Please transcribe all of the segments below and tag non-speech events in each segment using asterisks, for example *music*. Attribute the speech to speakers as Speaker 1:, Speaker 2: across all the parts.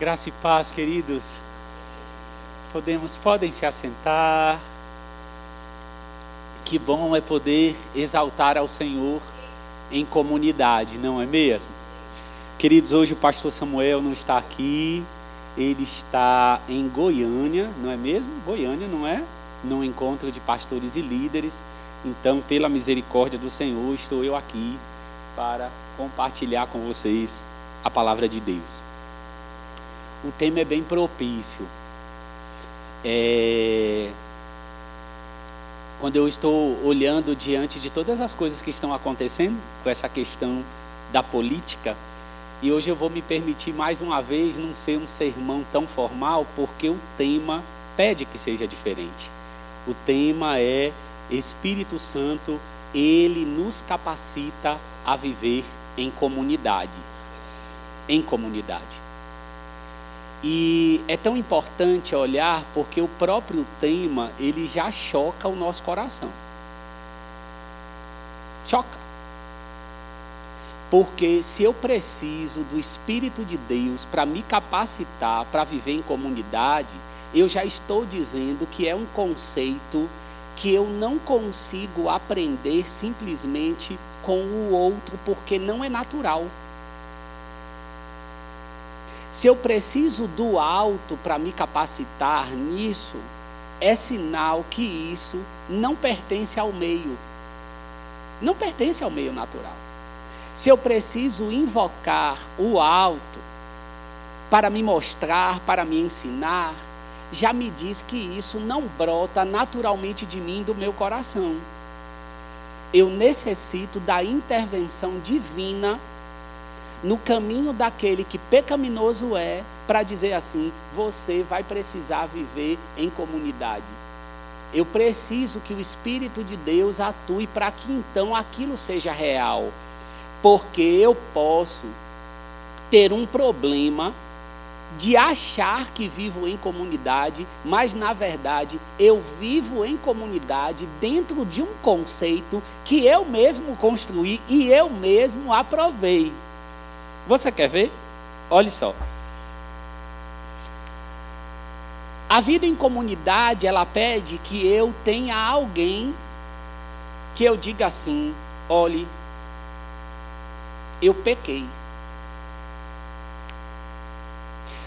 Speaker 1: Graça e paz, queridos. Podemos, podem se assentar. Que bom é poder exaltar ao Senhor em comunidade, não é mesmo? Queridos, hoje o pastor Samuel não está aqui, ele está em Goiânia, não é mesmo? Goiânia, não é? No encontro de pastores e líderes. Então, pela misericórdia do Senhor, estou eu aqui para compartilhar com vocês a palavra de Deus o tema é bem propício. É... Quando eu estou olhando diante de todas as coisas que estão acontecendo com essa questão da política, e hoje eu vou me permitir mais uma vez não ser um sermão tão formal, porque o tema pede que seja diferente. O tema é Espírito Santo, ele nos capacita a viver em comunidade. Em comunidade. E é tão importante olhar porque o próprio tema, ele já choca o nosso coração. Choca. Porque se eu preciso do Espírito de Deus para me capacitar para viver em comunidade, eu já estou dizendo que é um conceito que eu não consigo aprender simplesmente com o outro, porque não é natural. Se eu preciso do alto para me capacitar nisso, é sinal que isso não pertence ao meio. Não pertence ao meio natural. Se eu preciso invocar o alto para me mostrar, para me ensinar, já me diz que isso não brota naturalmente de mim, do meu coração. Eu necessito da intervenção divina no caminho daquele que pecaminoso é, para dizer assim: você vai precisar viver em comunidade. Eu preciso que o Espírito de Deus atue para que então aquilo seja real. Porque eu posso ter um problema de achar que vivo em comunidade, mas na verdade eu vivo em comunidade dentro de um conceito que eu mesmo construí e eu mesmo aprovei. Você quer ver? Olhe só. A vida em comunidade, ela pede que eu tenha alguém que eu diga assim: olhe, eu pequei.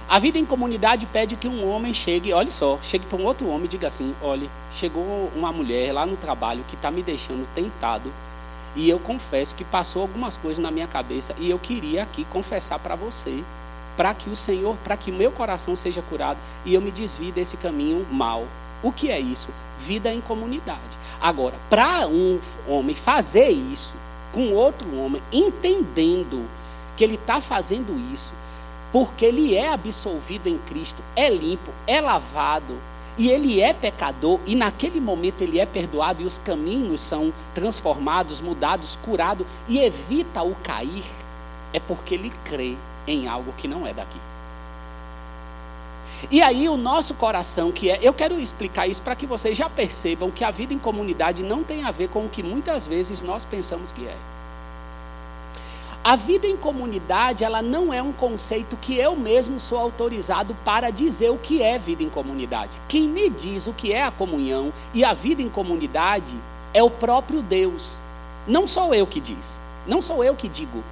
Speaker 1: A vida em comunidade pede que um homem chegue, olhe só, chegue para um outro homem e diga assim: olhe, chegou uma mulher lá no trabalho que está me deixando tentado e eu confesso que passou algumas coisas na minha cabeça e eu queria aqui confessar para você, para que o Senhor, para que meu coração seja curado e eu me desvie desse caminho mal. O que é isso? Vida em comunidade. Agora, para um homem fazer isso com outro homem, entendendo que ele está fazendo isso, porque ele é absolvido em Cristo, é limpo, é lavado, e ele é pecador, e naquele momento ele é perdoado, e os caminhos são transformados, mudados, curados, e evita o cair, é porque ele crê em algo que não é daqui. E aí o nosso coração, que é. Eu quero explicar isso para que vocês já percebam que a vida em comunidade não tem a ver com o que muitas vezes nós pensamos que é. A vida em comunidade, ela não é um conceito que eu mesmo sou autorizado para dizer o que é vida em comunidade. Quem me diz o que é a comunhão e a vida em comunidade é o próprio Deus. Não sou eu que diz, não sou eu que digo.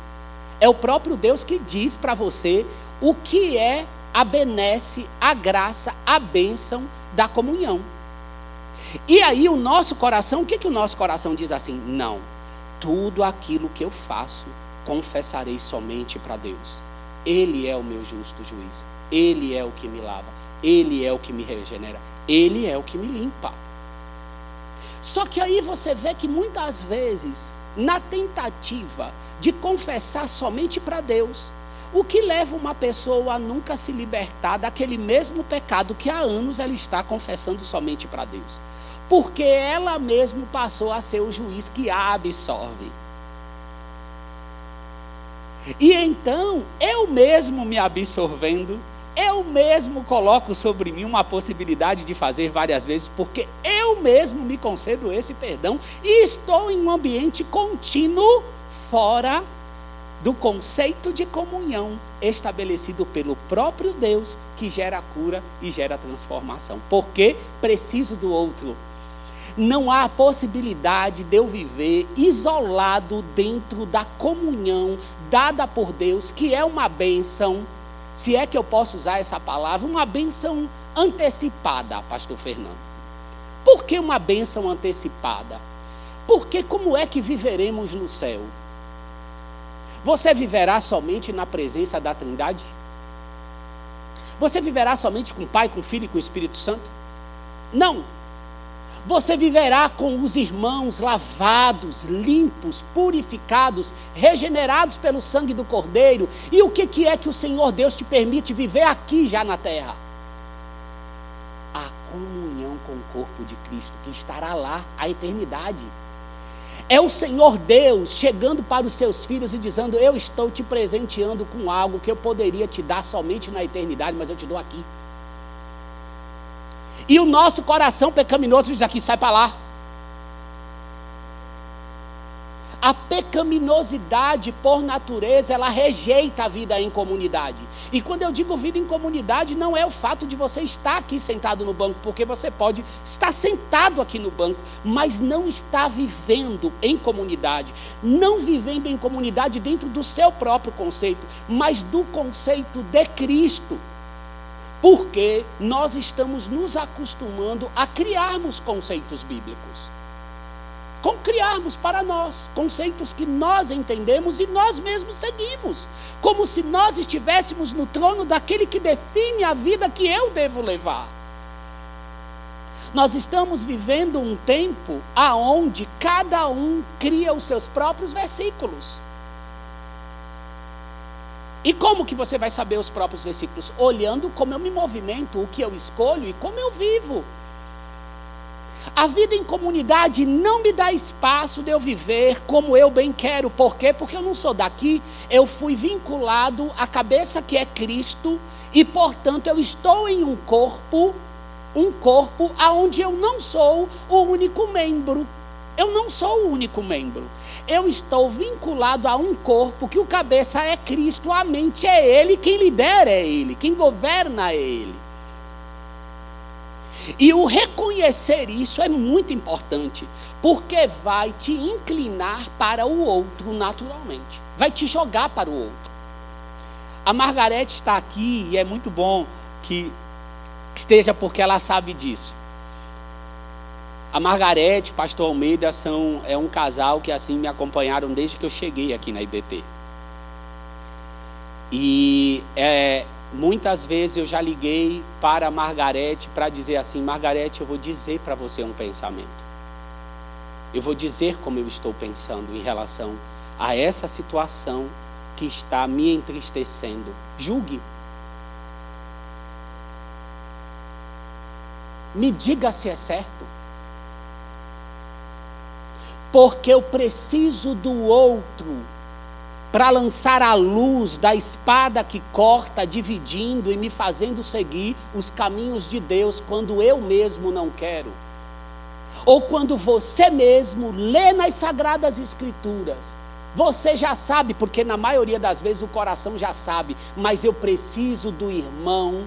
Speaker 1: É o próprio Deus que diz para você o que é a benesse, a graça, a bênção da comunhão. E aí o nosso coração, o que, que o nosso coração diz assim? Não, tudo aquilo que eu faço confessarei somente para Deus. Ele é o meu justo juiz. Ele é o que me lava. Ele é o que me regenera. Ele é o que me limpa. Só que aí você vê que muitas vezes, na tentativa de confessar somente para Deus, o que leva uma pessoa a nunca se libertar daquele mesmo pecado que há anos ela está confessando somente para Deus. Porque ela mesma passou a ser o juiz que a absorve. E então, eu mesmo me absorvendo, eu mesmo coloco sobre mim uma possibilidade de fazer várias vezes, porque eu mesmo me concedo esse perdão e estou em um ambiente contínuo fora do conceito de comunhão estabelecido pelo próprio Deus que gera cura e gera transformação. Porque preciso do outro. Não há possibilidade de eu viver isolado dentro da comunhão dada por Deus, que é uma bênção, se é que eu posso usar essa palavra, uma bênção antecipada, pastor Fernando. Por que uma bênção antecipada? Porque como é que viveremos no céu? Você viverá somente na presença da Trindade? Você viverá somente com o Pai, com o Filho e com o Espírito Santo? Não. Você viverá com os irmãos lavados, limpos, purificados, regenerados pelo sangue do Cordeiro. E o que, que é que o Senhor Deus te permite viver aqui já na terra? A comunhão com o corpo de Cristo, que estará lá a eternidade. É o Senhor Deus chegando para os seus filhos e dizendo: Eu estou te presenteando com algo que eu poderia te dar somente na eternidade, mas eu te dou aqui. E o nosso coração pecaminoso diz aqui: sai para lá. A pecaminosidade, por natureza, ela rejeita a vida em comunidade. E quando eu digo vida em comunidade, não é o fato de você estar aqui sentado no banco, porque você pode estar sentado aqui no banco, mas não está vivendo em comunidade. Não vivendo em comunidade dentro do seu próprio conceito, mas do conceito de Cristo. Porque nós estamos nos acostumando a criarmos conceitos bíblicos com criarmos para nós conceitos que nós entendemos e nós mesmos seguimos, como se nós estivéssemos no trono daquele que define a vida que eu devo levar. Nós estamos vivendo um tempo aonde cada um cria os seus próprios versículos. E como que você vai saber os próprios versículos? Olhando como eu me movimento, o que eu escolho e como eu vivo. A vida em comunidade não me dá espaço de eu viver como eu bem quero. Por quê? Porque eu não sou daqui. Eu fui vinculado à cabeça que é Cristo e, portanto, eu estou em um corpo, um corpo aonde eu não sou o único membro. Eu não sou o único membro. Eu estou vinculado a um corpo que o cabeça é Cristo, a mente é Ele, quem lidera é Ele, quem governa é Ele. E o reconhecer isso é muito importante, porque vai te inclinar para o outro naturalmente, vai te jogar para o outro. A Margarete está aqui e é muito bom que esteja porque ela sabe disso. A Margarete, Pastor Almeida são é um casal que assim me acompanharam desde que eu cheguei aqui na IBP. E é, Muitas vezes eu já liguei para a Margarete para dizer assim: Margarete, eu vou dizer para você um pensamento. Eu vou dizer como eu estou pensando em relação a essa situação que está me entristecendo. Julgue. Me diga se é certo. Porque eu preciso do outro para lançar a luz da espada que corta, dividindo e me fazendo seguir os caminhos de Deus quando eu mesmo não quero. Ou quando você mesmo lê nas sagradas escrituras, você já sabe, porque na maioria das vezes o coração já sabe, mas eu preciso do irmão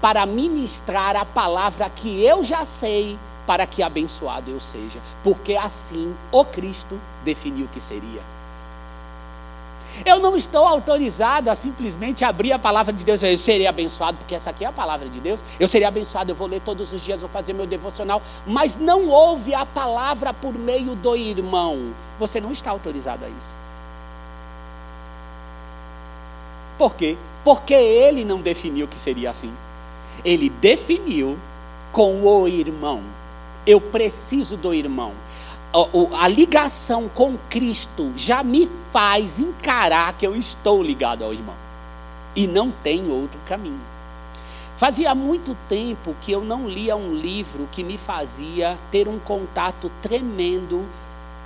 Speaker 1: para ministrar a palavra que eu já sei, para que abençoado eu seja, porque assim o Cristo definiu que seria. Eu não estou autorizado a simplesmente abrir a palavra de Deus. Eu serei abençoado, porque essa aqui é a palavra de Deus. Eu serei abençoado, eu vou ler todos os dias, vou fazer meu devocional. Mas não ouve a palavra por meio do irmão. Você não está autorizado a isso. Por quê? Porque ele não definiu que seria assim. Ele definiu com o irmão. Eu preciso do irmão a, ligação com Cristo já me faz encarar que eu estou ligado ao irmão. E não tem outro caminho. Fazia muito tempo que eu não lia um livro que me fazia ter um contato tremendo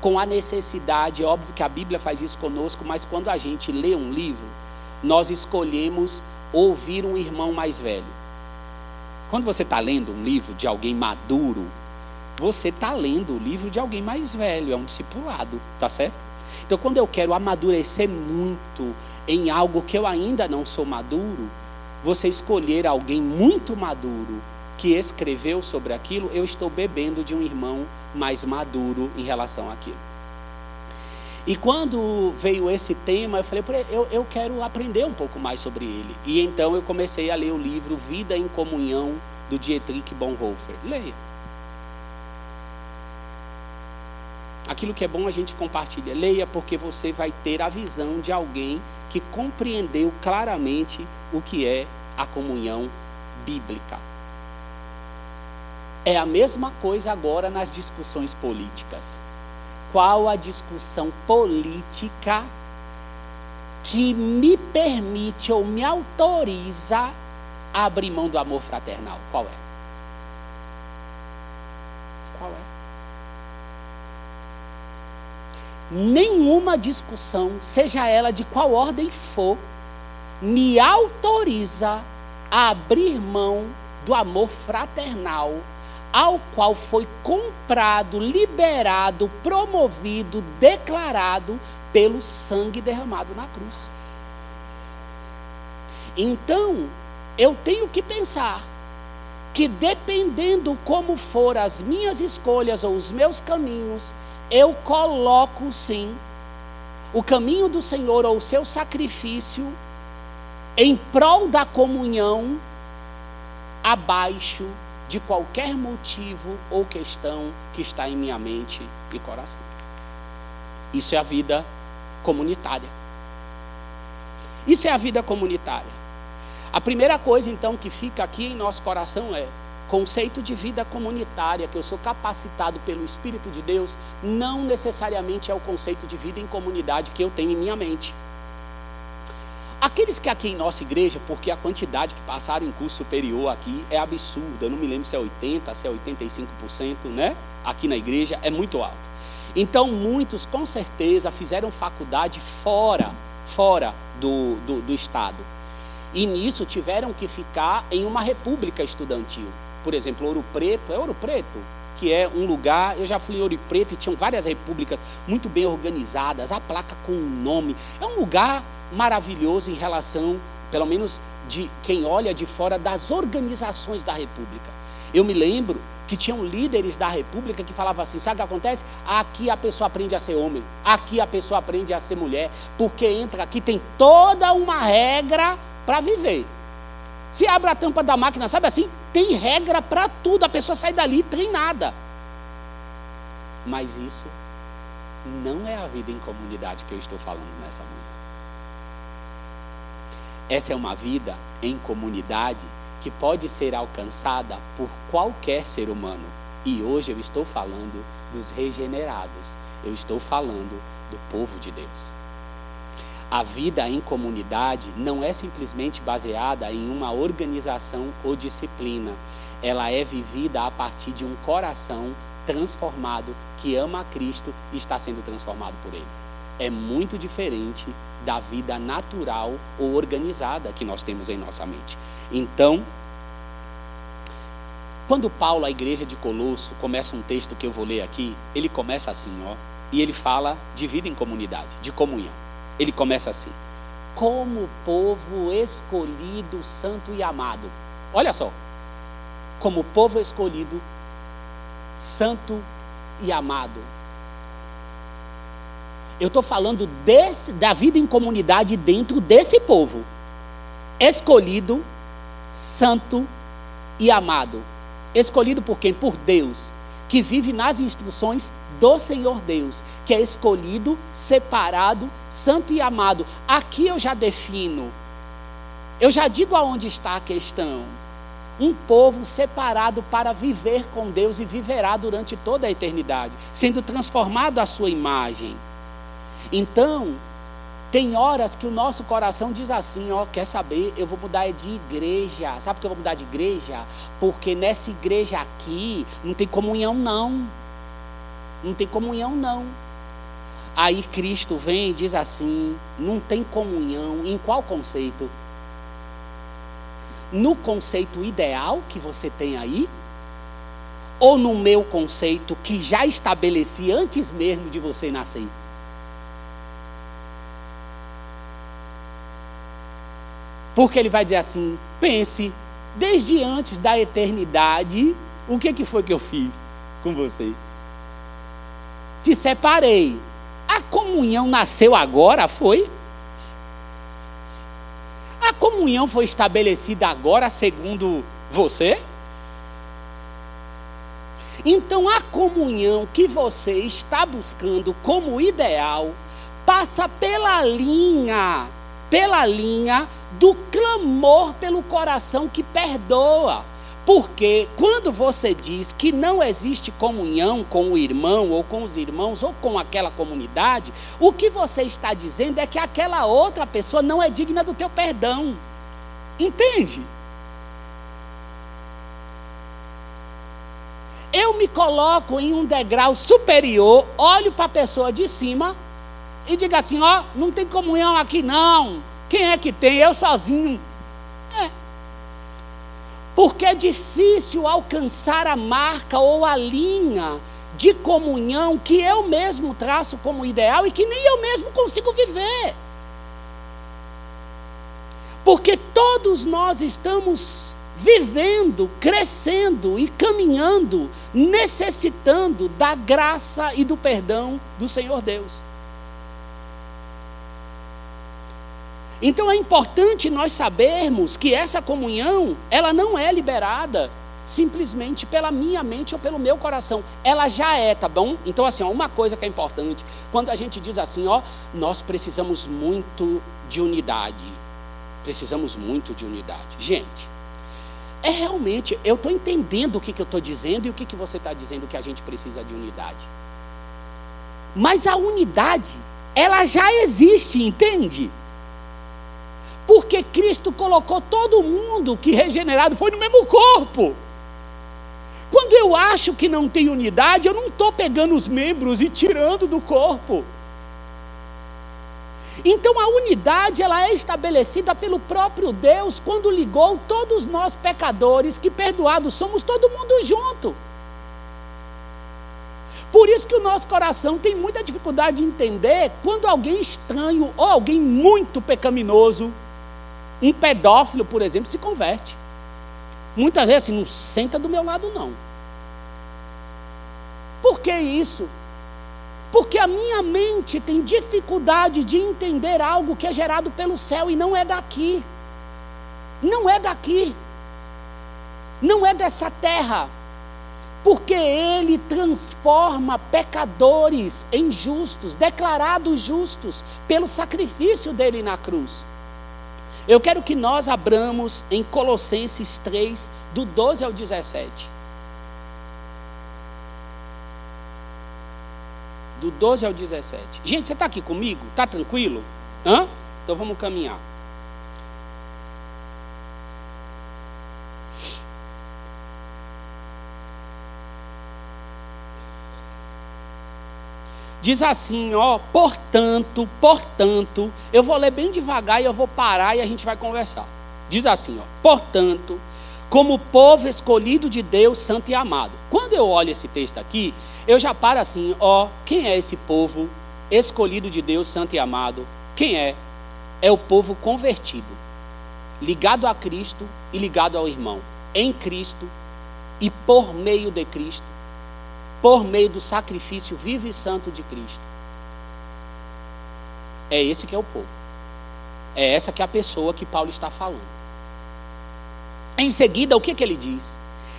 Speaker 1: com a necessidade. Óbvio que a Bíblia faz isso conosco, mas quando a gente lê um livro, nós escolhemos ouvir um irmão mais velho. Quando você está lendo um livro de alguém maduro, você está lendo o livro de alguém mais velho, é um discipulado, tá certo? Então, quando eu quero amadurecer muito em algo que eu ainda não sou maduro, você escolher alguém muito maduro que escreveu sobre aquilo, eu estou bebendo de um irmão mais maduro em relação àquilo. E quando veio esse tema, eu falei, eu, eu quero aprender um pouco mais sobre ele. E então eu comecei a ler o livro Vida em Comunhão, do Dietrich Bonhoeffer. Leia. Aquilo que é bom a gente compartilha. Leia, porque você vai ter a visão de alguém que compreendeu claramente o que é a comunhão bíblica. É a mesma coisa agora nas discussões políticas qual a discussão política que me permite ou me autoriza a abrir mão do amor fraternal? Qual é? Qual é? Nenhuma discussão, seja ela de qual ordem for, me autoriza a abrir mão do amor fraternal ao qual foi comprado, liberado, promovido, declarado pelo sangue derramado na cruz. Então, eu tenho que pensar que dependendo como for as minhas escolhas ou os meus caminhos, eu coloco sim o caminho do Senhor ou o seu sacrifício em prol da comunhão abaixo de qualquer motivo ou questão que está em minha mente e coração. Isso é a vida comunitária. Isso é a vida comunitária. A primeira coisa, então, que fica aqui em nosso coração é conceito de vida comunitária, que eu sou capacitado pelo Espírito de Deus, não necessariamente é o conceito de vida em comunidade que eu tenho em minha mente. Aqueles que aqui em nossa igreja, porque a quantidade que passaram em curso superior aqui é absurda, eu não me lembro se é 80%, se é 85%, né? Aqui na igreja é muito alto. Então, muitos com certeza fizeram faculdade fora, fora do, do, do estado. E nisso tiveram que ficar em uma república estudantil. Por exemplo, Ouro Preto, é Ouro Preto? que é um lugar, eu já fui em Ouro Preto e tinham várias repúblicas muito bem organizadas, a placa com o nome. É um lugar maravilhoso em relação, pelo menos de quem olha de fora, das organizações da República. Eu me lembro que tinham líderes da República que falavam assim: sabe o que acontece? Aqui a pessoa aprende a ser homem, aqui a pessoa aprende a ser mulher, porque entra aqui, tem toda uma regra para viver. Se abre a tampa da máquina, sabe assim? Tem regra para tudo, a pessoa sai dali treinada. Mas isso não é a vida em comunidade que eu estou falando nessa manhã. Essa é uma vida em comunidade que pode ser alcançada por qualquer ser humano. E hoje eu estou falando dos regenerados, eu estou falando do povo de Deus. A vida em comunidade não é simplesmente baseada em uma organização ou disciplina. Ela é vivida a partir de um coração transformado que ama a Cristo e está sendo transformado por Ele. É muito diferente da vida natural ou organizada que nós temos em nossa mente. Então, quando Paulo, a igreja de Colosso, começa um texto que eu vou ler aqui, ele começa assim, ó, e ele fala de vida em comunidade, de comunhão. Ele começa assim: como povo escolhido, santo e amado. Olha só, como povo escolhido, santo e amado. Eu estou falando desse, da vida em comunidade dentro desse povo. Escolhido, santo e amado. Escolhido por quem? Por Deus, que vive nas instruções do Senhor Deus, que é escolhido, separado, santo e amado. Aqui eu já defino, eu já digo aonde está a questão. Um povo separado para viver com Deus e viverá durante toda a eternidade, sendo transformado à sua imagem. Então, tem horas que o nosso coração diz assim, ó, quer saber, eu vou mudar de igreja. Sabe por que eu vou mudar de igreja? Porque nessa igreja aqui não tem comunhão não. Não tem comunhão, não. Aí Cristo vem e diz assim: não tem comunhão. Em qual conceito? No conceito ideal que você tem aí? Ou no meu conceito que já estabeleci antes mesmo de você nascer? Porque ele vai dizer assim: pense, desde antes da eternidade, o que, que foi que eu fiz com você? Te separei. A comunhão nasceu agora? Foi? A comunhão foi estabelecida agora, segundo você? Então, a comunhão que você está buscando como ideal passa pela linha, pela linha do clamor pelo coração que perdoa. Porque quando você diz que não existe comunhão com o irmão, ou com os irmãos, ou com aquela comunidade, o que você está dizendo é que aquela outra pessoa não é digna do teu perdão. Entende? Eu me coloco em um degrau superior, olho para a pessoa de cima e digo assim: ó, não tem comunhão aqui não. Quem é que tem? Eu sozinho. É. Porque é difícil alcançar a marca ou a linha de comunhão que eu mesmo traço como ideal e que nem eu mesmo consigo viver. Porque todos nós estamos vivendo, crescendo e caminhando, necessitando da graça e do perdão do Senhor Deus. Então é importante nós sabermos que essa comunhão, ela não é liberada simplesmente pela minha mente ou pelo meu coração. Ela já é, tá bom? Então assim, ó, uma coisa que é importante, quando a gente diz assim, ó, nós precisamos muito de unidade. Precisamos muito de unidade. Gente, é realmente, eu estou entendendo o que, que eu estou dizendo e o que, que você está dizendo que a gente precisa de unidade. Mas a unidade, ela já existe, entende? Porque Cristo colocou todo mundo que regenerado foi no mesmo corpo. Quando eu acho que não tem unidade, eu não estou pegando os membros e tirando do corpo. Então a unidade ela é estabelecida pelo próprio Deus quando ligou todos nós pecadores que perdoados somos todo mundo junto. Por isso que o nosso coração tem muita dificuldade de entender quando alguém estranho ou alguém muito pecaminoso um pedófilo, por exemplo, se converte. Muitas vezes assim, não senta do meu lado, não. Por que isso? Porque a minha mente tem dificuldade de entender algo que é gerado pelo céu e não é daqui. Não é daqui. Não é dessa terra. Porque ele transforma pecadores em justos, declarados justos, pelo sacrifício dele na cruz. Eu quero que nós abramos em Colossenses 3, do 12 ao 17. Do 12 ao 17. Gente, você está aqui comigo? Está tranquilo? Hã? Então vamos caminhar. Diz assim, ó, portanto, portanto, eu vou ler bem devagar e eu vou parar e a gente vai conversar. Diz assim, ó, portanto, como povo escolhido de Deus, santo e amado. Quando eu olho esse texto aqui, eu já paro assim, ó, quem é esse povo escolhido de Deus, santo e amado? Quem é? É o povo convertido, ligado a Cristo e ligado ao irmão, em Cristo e por meio de Cristo por meio do sacrifício vivo e santo de Cristo. É esse que é o povo. É essa que é a pessoa que Paulo está falando. Em seguida, o que, que ele diz?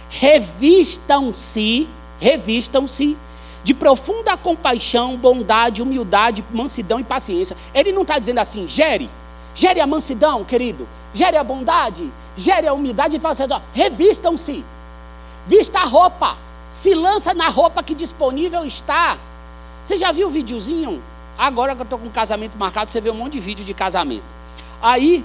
Speaker 1: Revistam-se, revistam-se de profunda compaixão, bondade, humildade, mansidão e paciência. Ele não está dizendo assim, gere, gere a mansidão, querido, gere a bondade, gere a humildade e paciência. Revistam-se, vista a roupa, se lança na roupa que disponível está. Você já viu o videozinho? Agora que eu estou com casamento marcado, você vê um monte de vídeo de casamento. Aí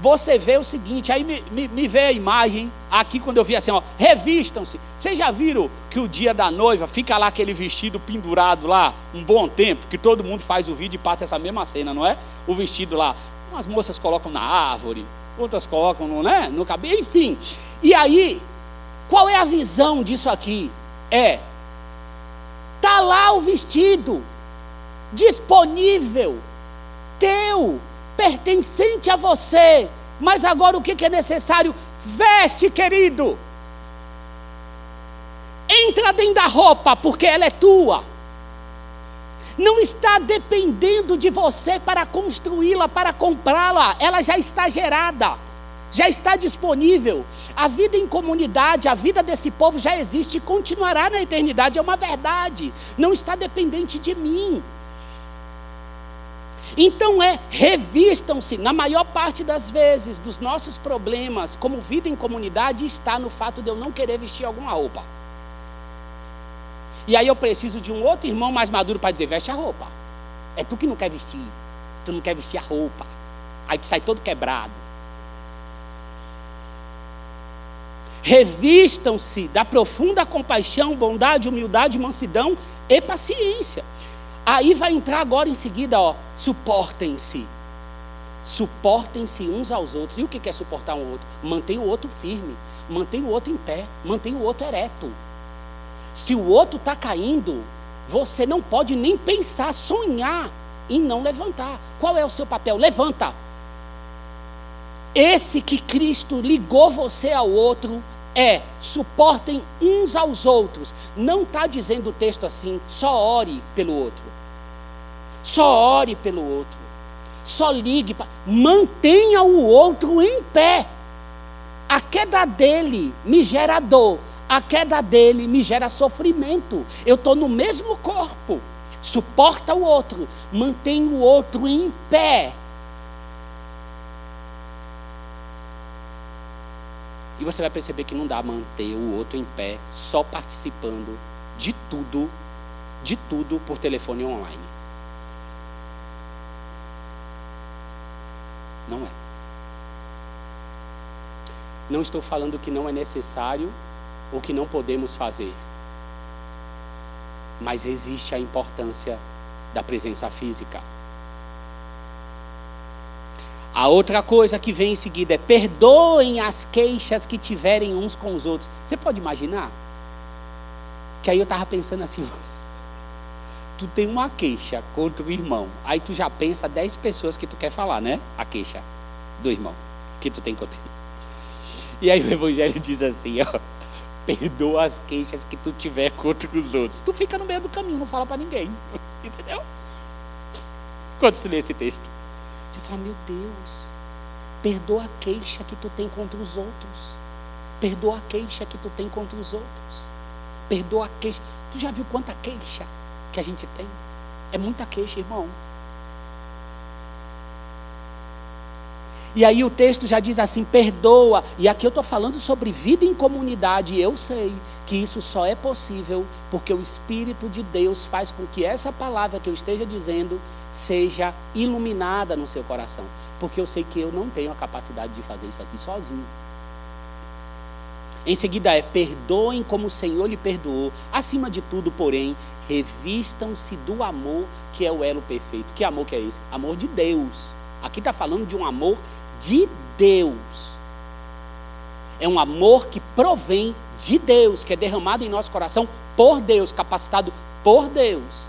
Speaker 1: você vê o seguinte, aí me, me, me vê a imagem aqui quando eu vi assim, ó, revistam-se. Vocês já viram que o dia da noiva fica lá aquele vestido pendurado lá um bom tempo, que todo mundo faz o vídeo e passa essa mesma cena, não é? O vestido lá, umas moças colocam na árvore, outras colocam no, né, no cabelo, enfim. E aí, qual é a visão disso aqui? é: tá lá o vestido, disponível, teu, pertencente a você, mas agora o que é necessário? Veste, querido. Entra dentro da roupa, porque ela é tua. Não está dependendo de você para construí-la, para comprá-la. Ela já está gerada, já está disponível. A vida em comunidade, a vida desse povo já existe e continuará na eternidade. É uma verdade. Não está dependente de mim. Então é, revistam-se, na maior parte das vezes, dos nossos problemas, como vida em comunidade, está no fato de eu não querer vestir alguma roupa. E aí eu preciso de um outro irmão mais maduro para dizer: veste a roupa. É tu que não quer vestir. Tu não quer vestir a roupa. Aí tu sai todo quebrado. Revistam-se da profunda compaixão, bondade, humildade, mansidão e paciência. Aí vai entrar agora em seguida, ó, suportem-se. Suportem-se uns aos outros. E o que é suportar um outro? Mantém o outro firme, mantém o outro em pé, mantém o outro ereto. Se o outro está caindo, você não pode nem pensar, sonhar em não levantar. Qual é o seu papel? Levanta. Esse que Cristo ligou você ao outro é suportem uns aos outros. Não está dizendo o texto assim, só ore pelo outro. Só ore pelo outro. Só ligue. Pra... Mantenha o outro em pé. A queda dele me gera dor a queda dele me gera sofrimento. Eu estou no mesmo corpo. Suporta o outro, mantém o outro em pé. E você vai perceber que não dá manter o outro em pé só participando de tudo, de tudo por telefone online. Não é. Não estou falando que não é necessário o que não podemos fazer. Mas existe a importância da presença física. A outra coisa que vem em seguida é perdoem as queixas que tiverem uns com os outros. Você pode imaginar? Que aí eu estava pensando assim, *laughs* tu tem uma queixa contra o irmão, aí tu já pensa 10 pessoas que tu quer falar, né? A queixa do irmão que tu tem contra ele. E aí o evangelho diz assim, ó, *laughs* perdoa as queixas que tu tiver contra os outros. Tu fica no meio do caminho, não fala para ninguém. *laughs* Entendeu? Quando você lê esse texto, você fala: Meu Deus, perdoa a queixa que tu tem contra os outros. Perdoa a queixa que tu tem contra os outros. Perdoa a queixa. Tu já viu quanta queixa que a gente tem? É muita queixa, irmão. E aí o texto já diz assim: perdoa. E aqui eu estou falando sobre vida em comunidade. E eu sei que isso só é possível porque o Espírito de Deus faz com que essa palavra que eu esteja dizendo seja iluminada no seu coração. Porque eu sei que eu não tenho a capacidade de fazer isso aqui sozinho. Em seguida é: perdoem como o Senhor lhe perdoou. Acima de tudo, porém, revistam-se do amor que é o elo perfeito. Que amor que é esse? Amor de Deus. Aqui está falando de um amor de Deus. É um amor que provém de Deus, que é derramado em nosso coração por Deus, capacitado por Deus.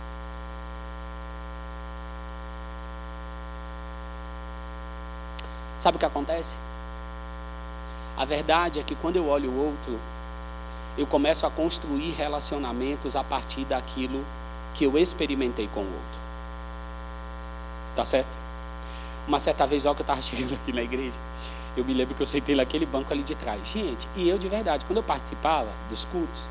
Speaker 1: Sabe o que acontece? A verdade é que quando eu olho o outro, eu começo a construir relacionamentos a partir daquilo que eu experimentei com o outro. Tá certo? Uma certa vez, ó, que eu estava *laughs* chegando aqui na igreja, eu me lembro que eu sentei naquele banco ali de trás. Gente, e eu de verdade, quando eu participava dos cultos,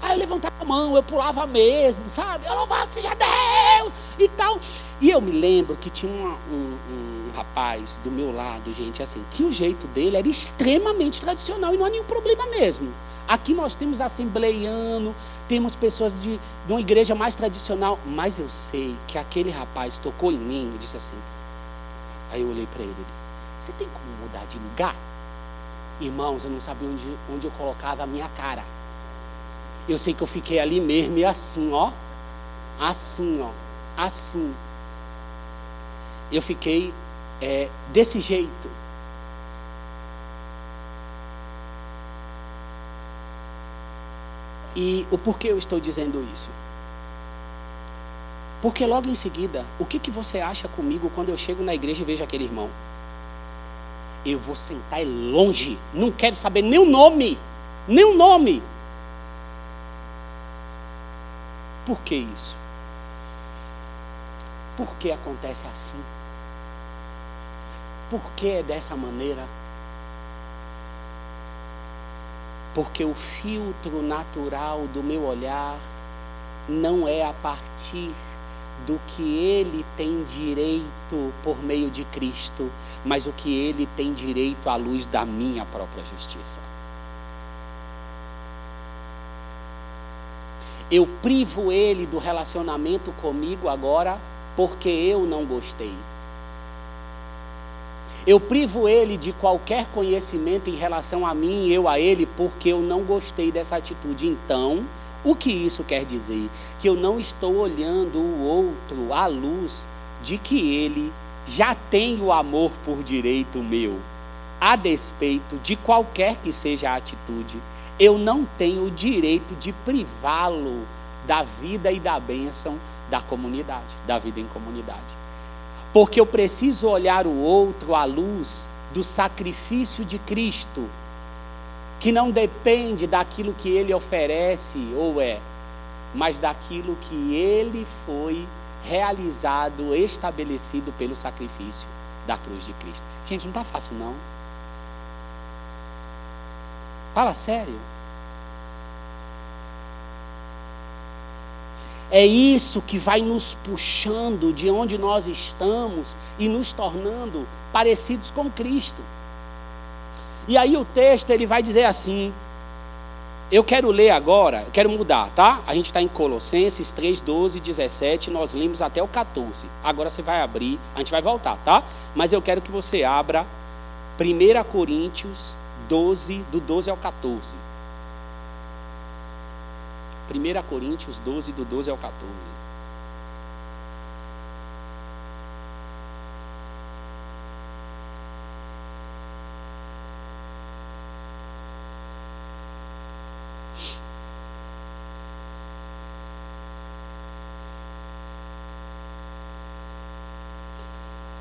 Speaker 1: aí eu levantava a mão, eu pulava mesmo, sabe? Eu louvava seja Deus e tal. E eu me lembro que tinha uma, um, um rapaz do meu lado, gente, assim, que o jeito dele era extremamente tradicional e não há nenhum problema mesmo. Aqui nós temos assembleiano, temos pessoas de, de uma igreja mais tradicional, mas eu sei que aquele rapaz tocou em mim e disse assim: Aí eu olhei para ele e disse: Você tem como mudar de lugar? Irmãos, eu não sabia onde, onde eu colocava a minha cara. Eu sei que eu fiquei ali mesmo e assim, ó. Assim, ó. Assim. Eu fiquei é, desse jeito. E o porquê eu estou dizendo isso? Porque logo em seguida, o que, que você acha comigo quando eu chego na igreja e vejo aquele irmão? eu vou sentar longe, não quero saber nem o nome, nem o nome. Por que isso? Por que acontece assim? Por que é dessa maneira? Porque o filtro natural do meu olhar não é a partir do que ele tem direito por meio de Cristo, mas o que ele tem direito à luz da minha própria justiça. Eu privo ele do relacionamento comigo agora porque eu não gostei. Eu privo ele de qualquer conhecimento em relação a mim e eu a ele porque eu não gostei dessa atitude. Então, o que isso quer dizer? Que eu não estou olhando o outro à luz de que ele já tem o amor por direito meu, a despeito de qualquer que seja a atitude. Eu não tenho o direito de privá-lo da vida e da bênção da comunidade, da vida em comunidade. Porque eu preciso olhar o outro à luz do sacrifício de Cristo, que não depende daquilo que ele oferece ou é, mas daquilo que ele foi realizado, estabelecido pelo sacrifício da cruz de Cristo. Gente, não está fácil não. Fala sério. É isso que vai nos puxando de onde nós estamos e nos tornando parecidos com Cristo. E aí o texto ele vai dizer assim: eu quero ler agora, quero mudar, tá? A gente está em Colossenses 3, 12, 17, nós lemos até o 14. Agora você vai abrir, a gente vai voltar, tá? Mas eu quero que você abra 1 Coríntios 12, do 12 ao 14. 1 Coríntios 12, do 12 ao 14.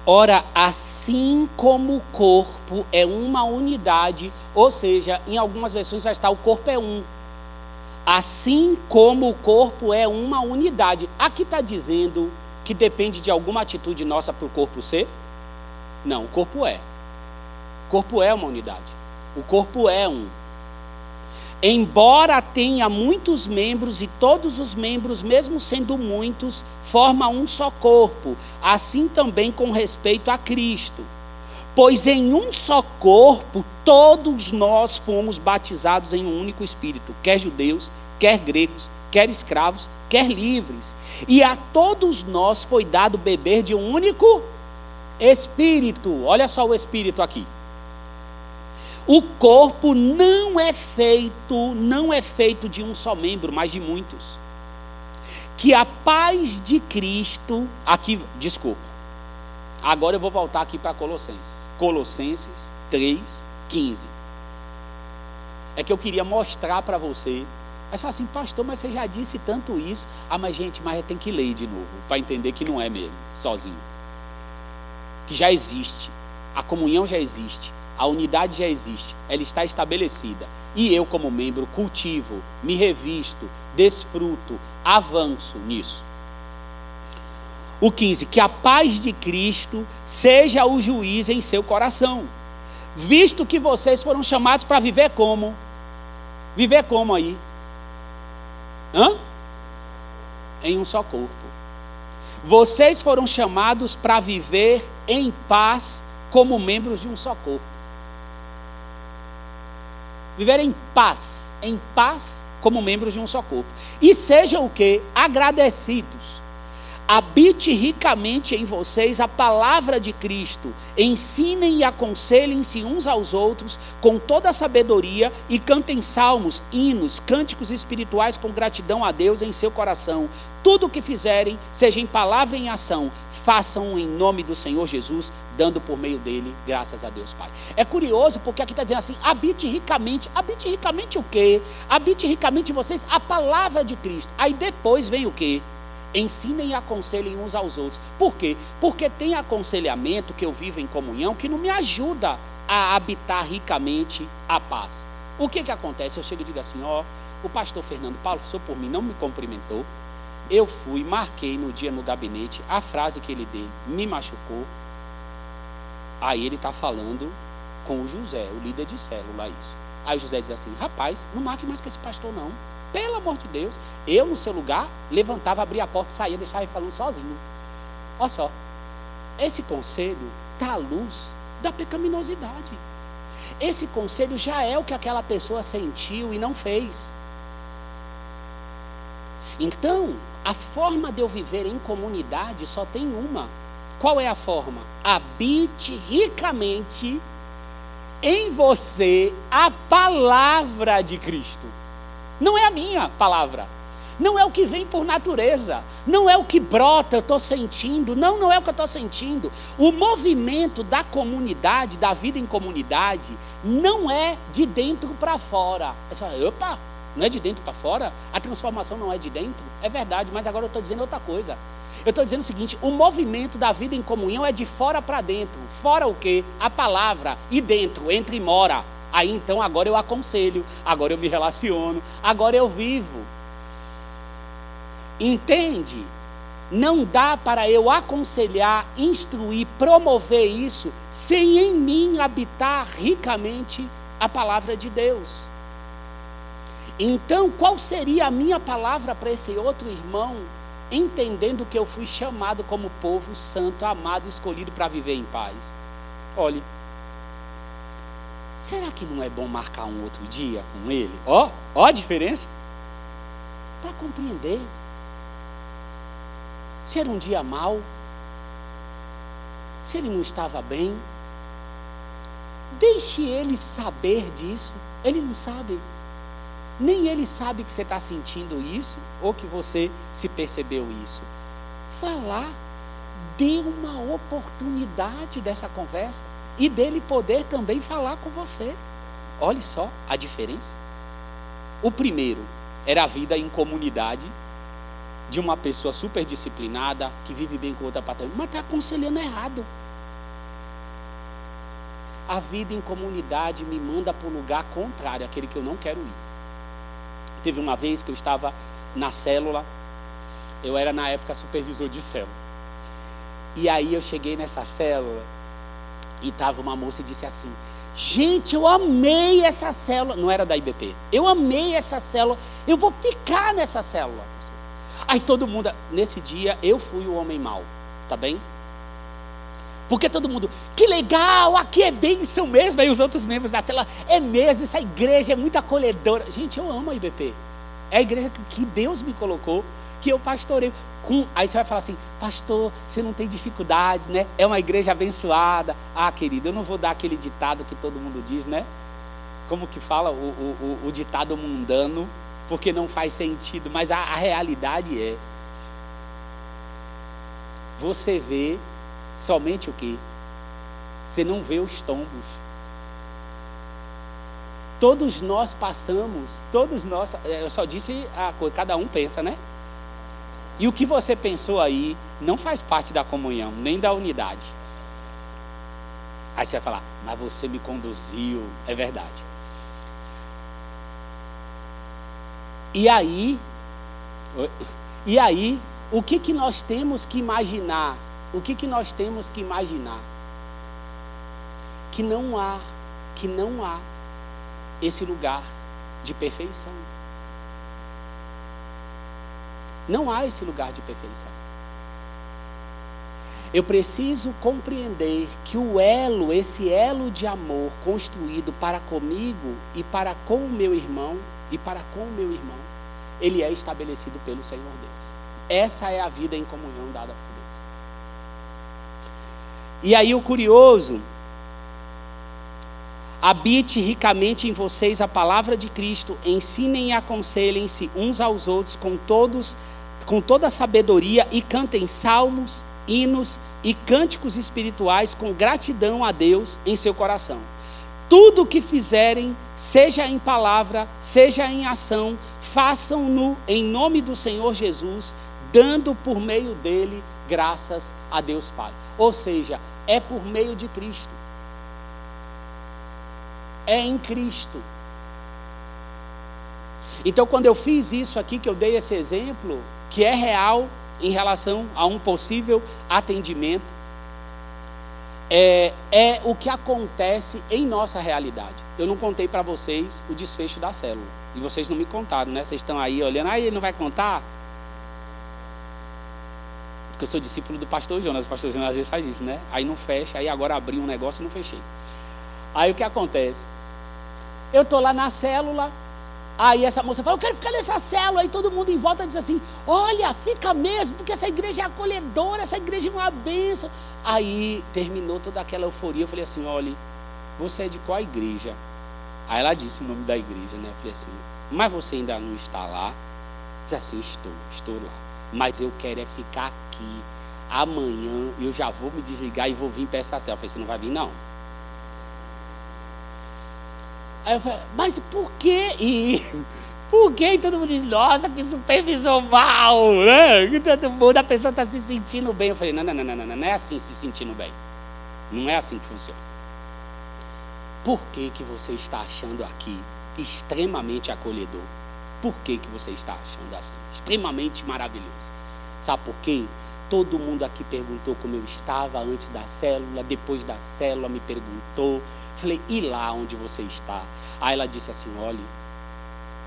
Speaker 1: Ora, assim como o corpo é uma unidade, ou seja, em algumas versões vai estar o corpo é um, Assim como o corpo é uma unidade. Aqui está dizendo que depende de alguma atitude nossa para o corpo ser? Não, o corpo é. O corpo é uma unidade. O corpo é um. Embora tenha muitos membros e todos os membros, mesmo sendo muitos, formam um só corpo, assim também com respeito a Cristo. Pois em um só corpo todos nós fomos batizados em um único espírito, quer judeus, quer gregos, quer escravos, quer livres. E a todos nós foi dado beber de um único espírito. Olha só o espírito aqui. O corpo não é feito, não é feito de um só membro, mas de muitos. Que a paz de Cristo, aqui, desculpa. Agora eu vou voltar aqui para Colossenses. Colossenses 3, 15. É que eu queria mostrar para você. Mas fala assim, pastor, mas você já disse tanto isso. Ah, mas gente, mas tem que ler de novo, para entender que não é mesmo, sozinho. Que já existe. A comunhão já existe. A unidade já existe. Ela está estabelecida. E eu, como membro, cultivo, me revisto, desfruto, avanço nisso. O 15, que a paz de Cristo seja o juiz em seu coração, visto que vocês foram chamados para viver como? Viver como aí? Hã? Em um só corpo. Vocês foram chamados para viver em paz como membros de um só corpo. Viver em paz, em paz como membros de um só corpo. E sejam o que? Agradecidos habite ricamente em vocês a palavra de Cristo. Ensinem e aconselhem-se uns aos outros com toda a sabedoria e cantem salmos, hinos, cânticos espirituais com gratidão a Deus em seu coração. Tudo o que fizerem, seja em palavra e em ação, façam em nome do Senhor Jesus, dando por meio dele graças a Deus Pai. É curioso porque aqui está dizendo assim: habite ricamente. Habite ricamente o quê? Habite ricamente vocês a palavra de Cristo. Aí depois vem o quê? ensinem e aconselhem uns aos outros. Por quê? Porque tem aconselhamento que eu vivo em comunhão que não me ajuda a habitar ricamente a paz. O que que acontece? Eu chego e digo assim, ó, o pastor Fernando Paulo, sou por mim, não me cumprimentou. Eu fui, marquei no dia no gabinete a frase que ele deu, me machucou. Aí ele está falando com o José, o líder de célula, isso. Aí o José diz assim: rapaz, não marque mais com esse pastor, não. Pelo amor de Deus, eu no seu lugar levantava, abria a porta, saía, deixava ele falando sozinho. Olha só, esse conselho está à luz da pecaminosidade. Esse conselho já é o que aquela pessoa sentiu e não fez. Então, a forma de eu viver em comunidade só tem uma. Qual é a forma? Habite ricamente em você a palavra de Cristo. Não é a minha palavra. Não é o que vem por natureza. Não é o que brota, eu estou sentindo. Não, não é o que eu estou sentindo. O movimento da comunidade, da vida em comunidade, não é de dentro para fora. Você fala, opa, não é de dentro para fora? A transformação não é de dentro? É verdade, mas agora eu estou dizendo outra coisa. Eu estou dizendo o seguinte: o movimento da vida em comunhão é de fora para dentro. Fora o quê? A palavra. E dentro, entre e mora. Aí então agora eu aconselho, agora eu me relaciono, agora eu vivo. Entende? Não dá para eu aconselhar, instruir, promover isso sem em mim habitar ricamente a palavra de Deus. Então, qual seria a minha palavra para esse outro irmão, entendendo que eu fui chamado como povo santo, amado, escolhido para viver em paz? Olhe, Será que não é bom marcar um outro dia com ele? Ó, ó a diferença. Para compreender. Se era um dia mau, se ele não estava bem, deixe ele saber disso. Ele não sabe. Nem ele sabe que você está sentindo isso ou que você se percebeu isso. Falar, dê uma oportunidade dessa conversa e dele poder também falar com você. Olhe só a diferença. O primeiro era a vida em comunidade de uma pessoa super disciplinada que vive bem com outra paternidade, mas está aconselhando errado. A vida em comunidade me manda para o lugar contrário, aquele que eu não quero ir. Teve uma vez que eu estava na célula, eu era na época supervisor de célula. E aí eu cheguei nessa célula e estava uma moça e disse assim: Gente, eu amei essa célula. Não era da IBP. Eu amei essa célula. Eu vou ficar nessa célula. Aí todo mundo, nesse dia, eu fui o homem mau. Tá bem? Porque todo mundo, que legal, aqui é bênção mesmo. Aí os outros membros da célula, é mesmo, essa igreja é muito acolhedora. Gente, eu amo a IBP. É a igreja que Deus me colocou, que eu pastoreio com. Aí você vai falar assim, pastor, você não tem dificuldades, né? É uma igreja abençoada. Ah, querido, eu não vou dar aquele ditado que todo mundo diz, né? Como que fala o, o, o, o ditado mundano, porque não faz sentido, mas a, a realidade é. Você vê somente o que? Você não vê os tombos. Todos nós passamos, todos nós, eu só disse a coisa, cada um pensa, né? E o que você pensou aí não faz parte da comunhão, nem da unidade. Aí você vai falar, mas você me conduziu. É verdade. E aí, *laughs* e aí, o que, que nós temos que imaginar? O que, que nós temos que imaginar? Que não há, que não há esse lugar de perfeição. Não há esse lugar de perfeição. Eu preciso compreender que o elo, esse elo de amor construído para comigo e para com o meu irmão e para com o meu irmão, ele é estabelecido pelo Senhor Deus. Essa é a vida em comunhão dada por. E aí o curioso, habite ricamente em vocês a palavra de Cristo, ensinem e aconselhem-se uns aos outros com todos com toda a sabedoria e cantem salmos, hinos e cânticos espirituais com gratidão a Deus em seu coração. Tudo o que fizerem, seja em palavra, seja em ação, façam-no em nome do Senhor Jesus, dando por meio dele graças a Deus Pai. Ou seja, é por meio de Cristo. É em Cristo. Então, quando eu fiz isso aqui, que eu dei esse exemplo, que é real em relação a um possível atendimento, é, é o que acontece em nossa realidade. Eu não contei para vocês o desfecho da célula. E vocês não me contaram, né? Vocês estão aí olhando, aí ah, ele não vai contar? Porque eu sou discípulo do pastor Jonas. O pastor Jonas às vezes faz isso, né? Aí não fecha, aí agora abri um negócio e não fechei. Aí o que acontece? Eu estou lá na célula, Aí essa moça fala, eu quero ficar nessa célula. Aí todo mundo em volta diz assim: Olha, fica mesmo, porque essa igreja é acolhedora, essa igreja é uma bênção. Aí terminou toda aquela euforia. Eu falei assim: Olha, você é de qual igreja? Aí ela disse o nome da igreja, né? Eu falei assim: Mas você ainda não está lá? Diz assim: Estou, estou lá. Mas eu quero é ficar aqui. Amanhã eu já vou me desligar e vou vir para essa célula. Eu falei: Você não vai vir, não. Aí eu falei, mas por quê? E *laughs* por quê? E todo mundo diz, nossa, que supervisor mal, né? Que todo mundo, a pessoa está se sentindo bem. Eu falei, não, não, não, não, não, não é assim se sentindo bem. Não é assim que funciona. Por que, que você está achando aqui extremamente acolhedor? Por que, que você está achando assim? Extremamente maravilhoso. Sabe por quê? Todo mundo aqui perguntou como eu estava antes da célula, depois da célula me perguntou. Falei, e lá onde você está? Aí ela disse assim: olha,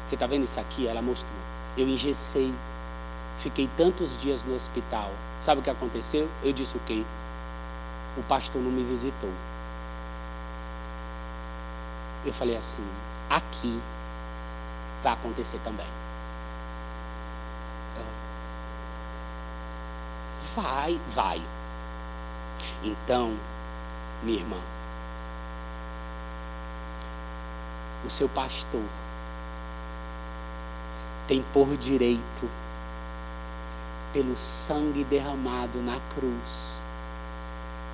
Speaker 1: você está vendo isso aqui? Ela mostrou. Eu engessei, fiquei tantos dias no hospital. Sabe o que aconteceu? Eu disse o quê? O pastor não me visitou. Eu falei assim: aqui vai acontecer também. Vai, vai. Então, minha irmã, o seu pastor tem por direito, pelo sangue derramado na cruz,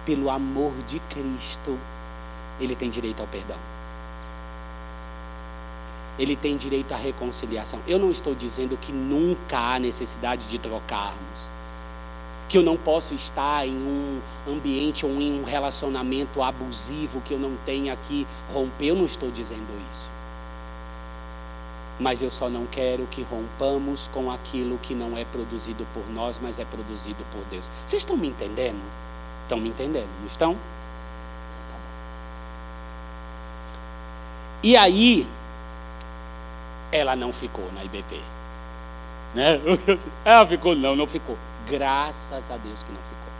Speaker 1: pelo amor de Cristo, ele tem direito ao perdão. Ele tem direito à reconciliação. Eu não estou dizendo que nunca há necessidade de trocarmos que eu não posso estar em um ambiente ou em um relacionamento abusivo que eu não tenha que romper. Eu não estou dizendo isso. Mas eu só não quero que rompamos com aquilo que não é produzido por nós, mas é produzido por Deus. Vocês estão me entendendo? Estão me entendendo, não estão? E aí, ela não ficou na IBP. Né? *laughs* Ela ficou, não, não ficou. Graças a Deus que não ficou.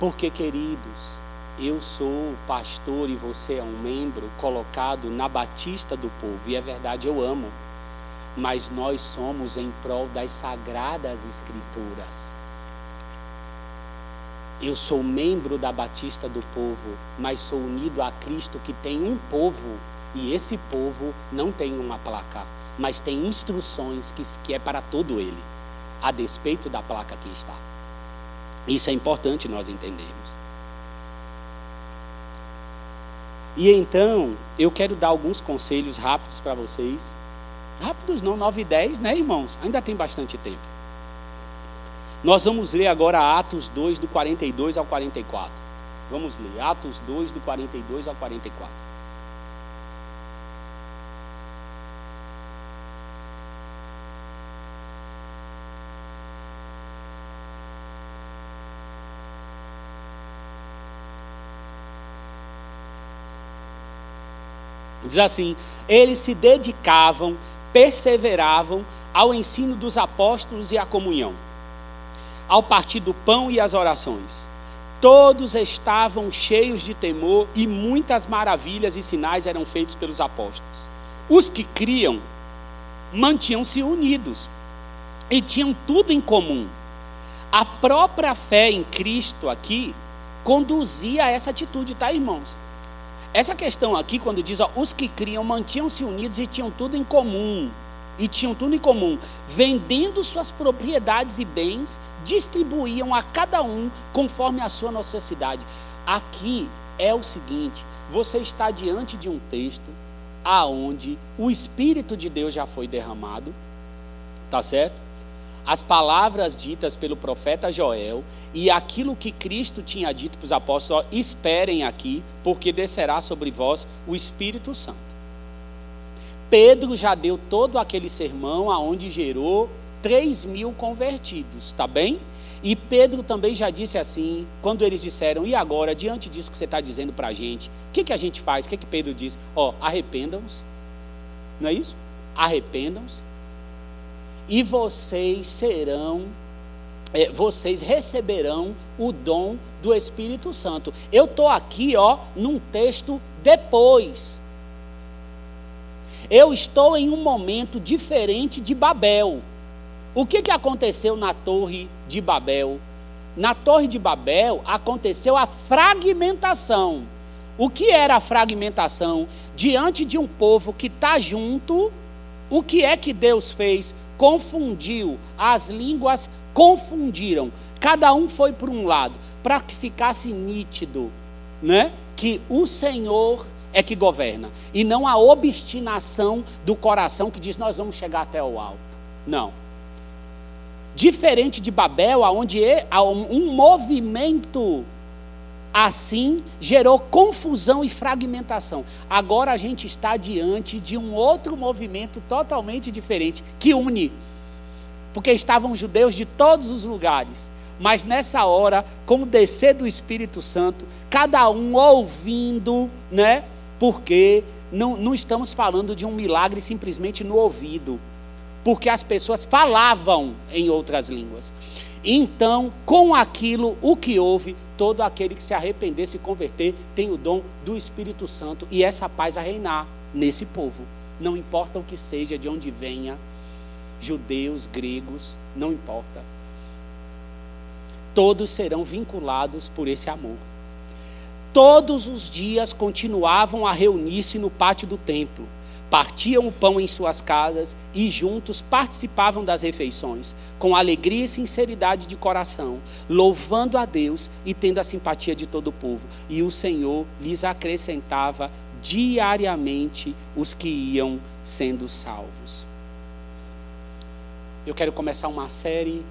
Speaker 1: Porque, queridos, eu sou pastor e você é um membro colocado na batista do povo, e é verdade, eu amo, mas nós somos em prol das sagradas escrituras. Eu sou membro da batista do povo, mas sou unido a Cristo que tem um povo, e esse povo não tem uma placa, mas tem instruções que, que é para todo ele a despeito da placa que está. Isso é importante nós entendermos. E então, eu quero dar alguns conselhos rápidos para vocês. Rápidos não, 9 e 10, né, irmãos? Ainda tem bastante tempo. Nós vamos ler agora Atos 2, do 42 ao 44. Vamos ler Atos 2, do 42 ao 44. Diz assim: eles se dedicavam, perseveravam ao ensino dos apóstolos e à comunhão, ao partir do pão e às orações. Todos estavam cheios de temor e muitas maravilhas e sinais eram feitos pelos apóstolos. Os que criam mantinham-se unidos e tinham tudo em comum. A própria fé em Cristo aqui conduzia a essa atitude, tá, irmãos? Essa questão aqui, quando diz ó, os que criam mantinham-se unidos e tinham tudo em comum. E tinham tudo em comum. Vendendo suas propriedades e bens, distribuíam a cada um conforme a sua necessidade. Aqui é o seguinte: você está diante de um texto aonde o Espírito de Deus já foi derramado, tá certo? As palavras ditas pelo profeta Joel e aquilo que Cristo tinha dito para os apóstolos: ó, esperem aqui, porque descerá sobre vós o Espírito Santo. Pedro já deu todo aquele sermão aonde gerou 3 mil convertidos, tá bem? E Pedro também já disse assim, quando eles disseram, e agora, diante disso que você está dizendo para a gente, o que, que a gente faz? O que, que Pedro diz? Ó, arrependam-se, não é isso? Arrependam-se, e vocês serão, é, vocês receberão o dom do Espírito Santo. Eu estou aqui, ó, num texto depois. Eu estou em um momento diferente de Babel. O que, que aconteceu na Torre de Babel? Na Torre de Babel aconteceu a fragmentação. O que era a fragmentação? Diante de um povo que está junto, o que é que Deus fez? Confundiu, as línguas confundiram. Cada um foi para um lado, para que ficasse nítido, né? Que o Senhor é que governa e não a obstinação do coração que diz nós vamos chegar até o alto. Não. Diferente de Babel, onde há um movimento assim gerou confusão e fragmentação. Agora a gente está diante de um outro movimento totalmente diferente que une. Porque estavam judeus de todos os lugares. Mas nessa hora, com o descer do Espírito Santo, cada um ouvindo, né? Porque não, não estamos falando de um milagre simplesmente no ouvido porque as pessoas falavam em outras línguas. Então, com aquilo, o que houve, todo aquele que se arrepender, se converter, tem o dom do Espírito Santo e essa paz vai reinar nesse povo. Não importa o que seja, de onde venha, judeus, gregos, não importa. Todos serão vinculados por esse amor. Todos os dias continuavam a reunir-se no pátio do templo partiam o pão em suas casas e juntos participavam das refeições, com alegria e sinceridade de coração, louvando a Deus e tendo a simpatia de todo o povo. E o Senhor lhes acrescentava diariamente os que iam sendo salvos. Eu quero começar uma série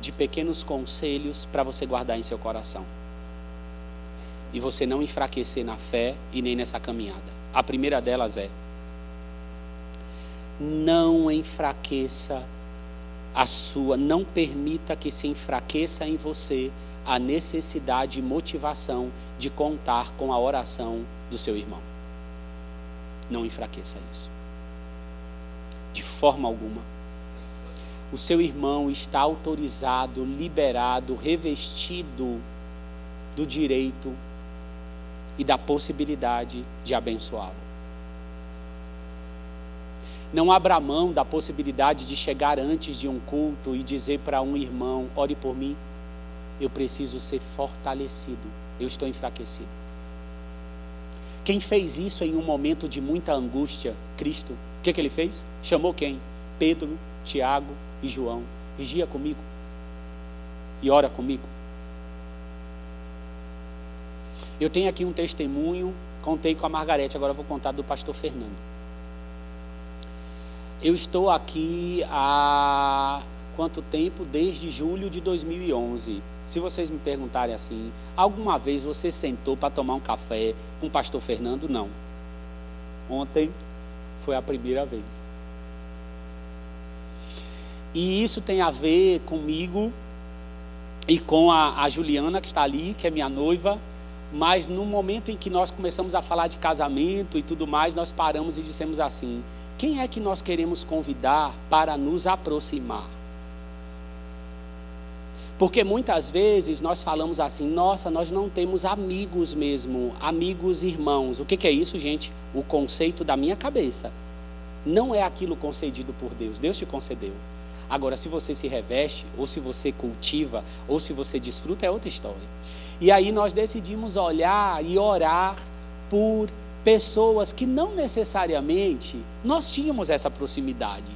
Speaker 1: de pequenos conselhos para você guardar em seu coração. E você não enfraquecer na fé e nem nessa caminhada. A primeira delas é: não enfraqueça a sua, não permita que se enfraqueça em você a necessidade e motivação de contar com a oração do seu irmão. Não enfraqueça isso. De forma alguma. O seu irmão está autorizado, liberado, revestido do direito e da possibilidade de abençoá-lo. Não abra mão da possibilidade de chegar antes de um culto e dizer para um irmão: ore por mim, eu preciso ser fortalecido, eu estou enfraquecido. Quem fez isso em um momento de muita angústia? Cristo. O que, que ele fez? Chamou quem? Pedro, Tiago e João. Vigia comigo e ora comigo. Eu tenho aqui um testemunho, contei com a Margarete, agora vou contar do pastor Fernando. Eu estou aqui há quanto tempo? Desde julho de 2011. Se vocês me perguntarem assim, alguma vez você sentou para tomar um café com o pastor Fernando? Não. Ontem foi a primeira vez. E isso tem a ver comigo e com a, a Juliana, que está ali, que é minha noiva. Mas no momento em que nós começamos a falar de casamento e tudo mais, nós paramos e dissemos assim: quem é que nós queremos convidar para nos aproximar? Porque muitas vezes nós falamos assim, nossa, nós não temos amigos mesmo, amigos irmãos. O que, que é isso, gente? O conceito da minha cabeça. Não é aquilo concedido por Deus, Deus te concedeu. Agora, se você se reveste, ou se você cultiva, ou se você desfruta, é outra história. E aí nós decidimos olhar e orar por pessoas que não necessariamente nós tínhamos essa proximidade,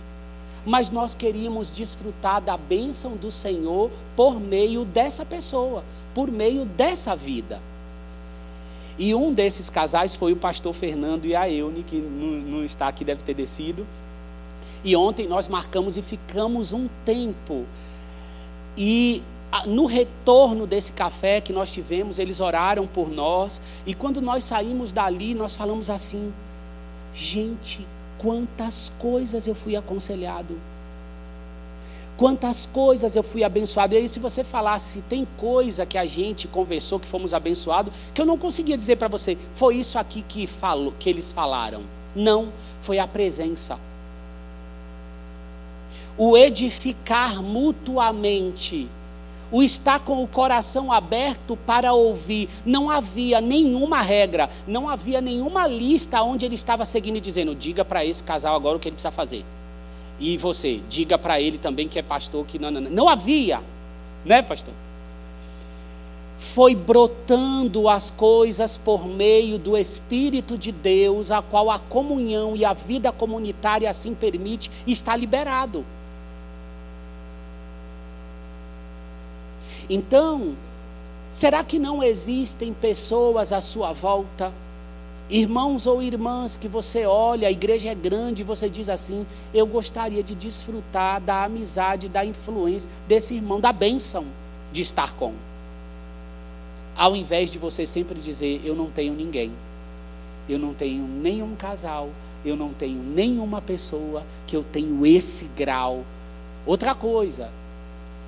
Speaker 1: mas nós queríamos desfrutar da bênção do Senhor por meio dessa pessoa, por meio dessa vida. E um desses casais foi o pastor Fernando e a Eune, que não, não está aqui, deve ter descido. E ontem nós marcamos e ficamos um tempo. E no retorno desse café que nós tivemos, eles oraram por nós. E quando nós saímos dali, nós falamos assim: gente, quantas coisas eu fui aconselhado. Quantas coisas eu fui abençoado. E aí, se você falasse, tem coisa que a gente conversou, que fomos abençoados, que eu não conseguia dizer para você, foi isso aqui que, falou, que eles falaram. Não, foi a presença. O edificar mutuamente o estar com o coração aberto para ouvir. Não havia nenhuma regra, não havia nenhuma lista onde ele estava seguindo e dizendo: diga para esse casal agora o que ele precisa fazer. E você, diga para ele também que é pastor, que não, não, não. Não havia, né, pastor? Foi brotando as coisas por meio do Espírito de Deus, a qual a comunhão e a vida comunitária assim permite, está liberado. Então, será que não existem pessoas à sua volta, irmãos ou irmãs, que você olha, a igreja é grande e você diz assim: eu gostaria de desfrutar da amizade, da influência desse irmão, da bênção de estar com. Ao invés de você sempre dizer: eu não tenho ninguém, eu não tenho nenhum casal, eu não tenho nenhuma pessoa que eu tenho esse grau. Outra coisa,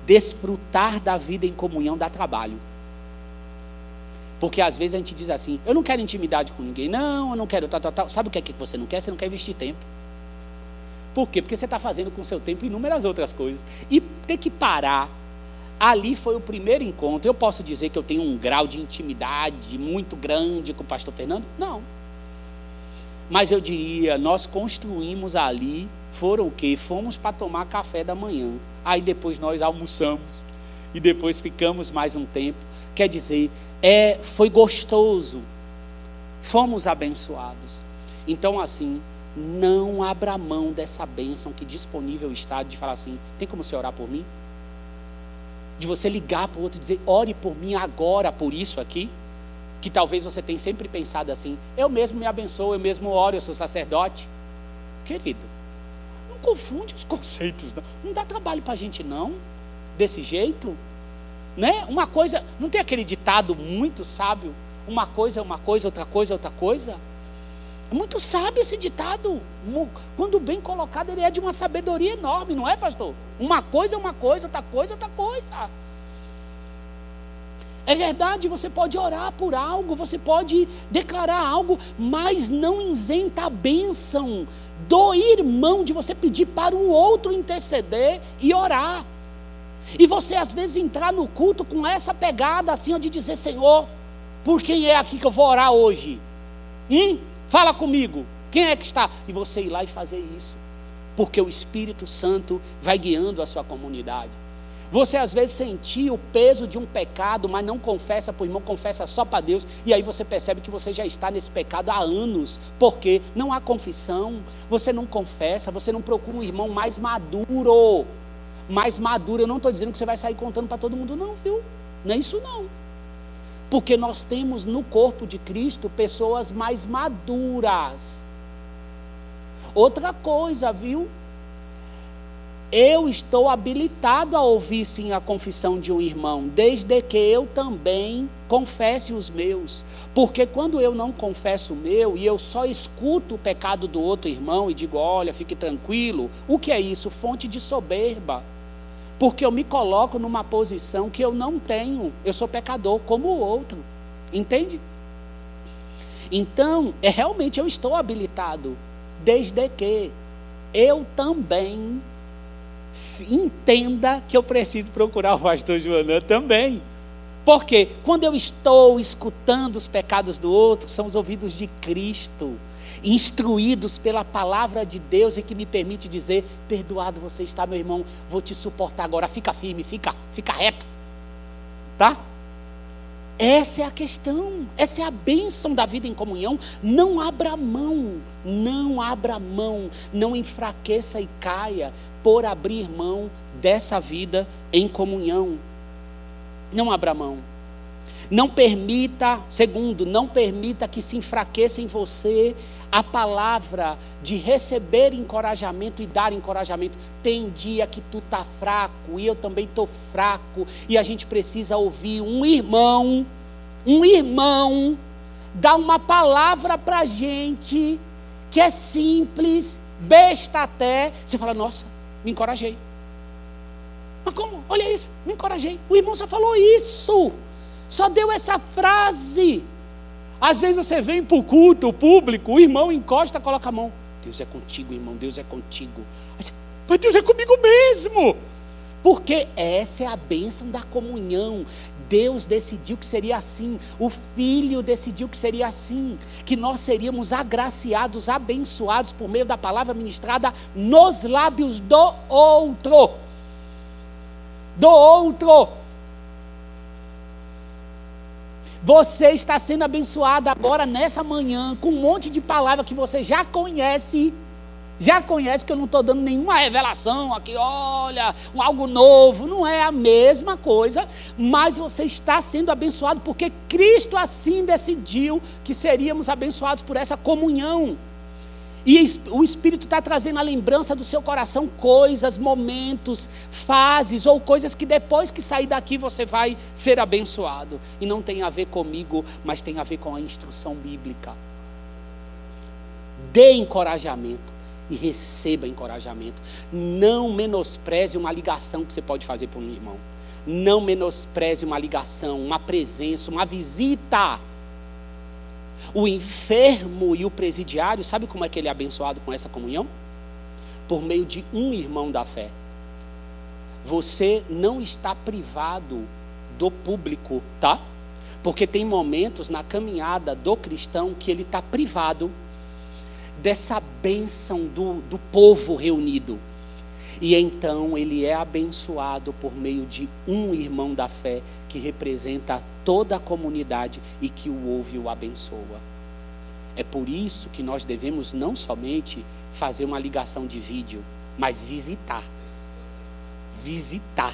Speaker 1: desfrutar da vida em comunhão dá trabalho. Porque às vezes a gente diz assim: eu não quero intimidade com ninguém, não, eu não quero tal, tal, tal. Sabe o que é que você não quer? Você não quer investir tempo. Por quê? Porque você está fazendo com o seu tempo inúmeras outras coisas. E ter que parar. Ali foi o primeiro encontro. Eu posso dizer que eu tenho um grau de intimidade muito grande com o pastor Fernando? Não. Mas eu diria, nós construímos ali, foram o quê? Fomos para tomar café da manhã. Aí depois nós almoçamos. E depois ficamos mais um tempo. Quer dizer, é, foi gostoso. Fomos abençoados. Então, assim, não abra mão dessa bênção que disponível está de falar assim: tem como você orar por mim? De você ligar para o outro e dizer: ore por mim agora por isso aqui que talvez você tenha sempre pensado assim: eu mesmo me abençoo, eu mesmo oro, eu sou sacerdote. Querido, confunde os *laughs* conceitos, não, não dá trabalho para a gente não, desse jeito. Né? Uma coisa, não tem aquele ditado muito sábio: uma coisa é uma coisa, outra coisa é outra coisa. É muito sábio esse ditado. Quando bem colocado, ele é de uma sabedoria enorme, não é, pastor? Uma coisa é uma coisa, outra coisa é outra coisa. É verdade, você pode orar por algo, você pode declarar algo, mas não isenta a bênção do irmão de você pedir para o outro interceder e orar. E você às vezes entrar no culto com essa pegada assim de dizer, Senhor, por quem é aqui que eu vou orar hoje? Hum? Fala comigo. Quem é que está? E você ir lá e fazer isso. Porque o Espírito Santo vai guiando a sua comunidade. Você às vezes sentia o peso de um pecado, mas não confessa para o irmão, confessa só para Deus, e aí você percebe que você já está nesse pecado há anos, porque não há confissão, você não confessa, você não procura um irmão mais maduro. Mais maduro, eu não estou dizendo que você vai sair contando para todo mundo, não, viu? Não é isso não. Porque nós temos no corpo de Cristo pessoas mais maduras. Outra coisa, viu? Eu estou habilitado a ouvir sim a confissão de um irmão, desde que eu também confesse os meus. Porque quando eu não confesso o meu e eu só escuto o pecado do outro irmão e digo, olha, fique tranquilo, o que é isso? Fonte de soberba. Porque eu me coloco numa posição que eu não tenho, eu sou pecador como o outro. Entende? Então, é realmente eu estou habilitado, desde que eu também entenda que eu preciso procurar o pastor Joanã também. Porque quando eu estou escutando os pecados do outro, são os ouvidos de Cristo, instruídos pela palavra de Deus e que me permite dizer: perdoado você está, meu irmão, vou te suportar agora, fica firme, fica, fica reto. Tá? Essa é a questão, essa é a bênção da vida em comunhão. Não abra mão, não abra mão, não enfraqueça e caia por abrir mão dessa vida em comunhão. Não abra mão. Não permita, segundo, não permita que se enfraqueça em você a palavra de receber encorajamento e dar encorajamento. Tem dia que tu tá fraco e eu também tô fraco e a gente precisa ouvir um irmão, um irmão dar uma palavra para gente que é simples, besta até. Você fala, nossa, me encorajei. Mas como? Olha isso, me encorajei. O irmão só falou isso, só deu essa frase. Às vezes você vem para o culto público, o irmão encosta, coloca a mão. Deus é contigo, irmão, Deus é contigo. Mas Deus é comigo mesmo. Porque essa é a bênção da comunhão. Deus decidiu que seria assim, o Filho decidiu que seria assim, que nós seríamos agraciados, abençoados por meio da palavra ministrada nos lábios do outro. Do outro. Você está sendo abençoado agora nessa manhã com um monte de palavra que você já conhece. Já conhece que eu não estou dando nenhuma revelação aqui, olha, algo novo. Não é a mesma coisa, mas você está sendo abençoado porque Cristo assim decidiu que seríamos abençoados por essa comunhão. E o Espírito está trazendo a lembrança do seu coração coisas, momentos, fases ou coisas que depois que sair daqui você vai ser abençoado. E não tem a ver comigo, mas tem a ver com a instrução bíblica. Dê encorajamento e receba encorajamento. Não menospreze uma ligação que você pode fazer para um irmão. Não menospreze uma ligação, uma presença, uma visita o enfermo e o presidiário, sabe como é que ele é abençoado com essa comunhão? Por meio de um irmão da fé. Você não está privado do público, tá? Porque tem momentos na caminhada do cristão que ele está privado dessa bênção do, do povo reunido. E então ele é abençoado por meio de um irmão da fé que representa toda a comunidade e que o ouve e o abençoa. É por isso que nós devemos não somente fazer uma ligação de vídeo, mas visitar. Visitar.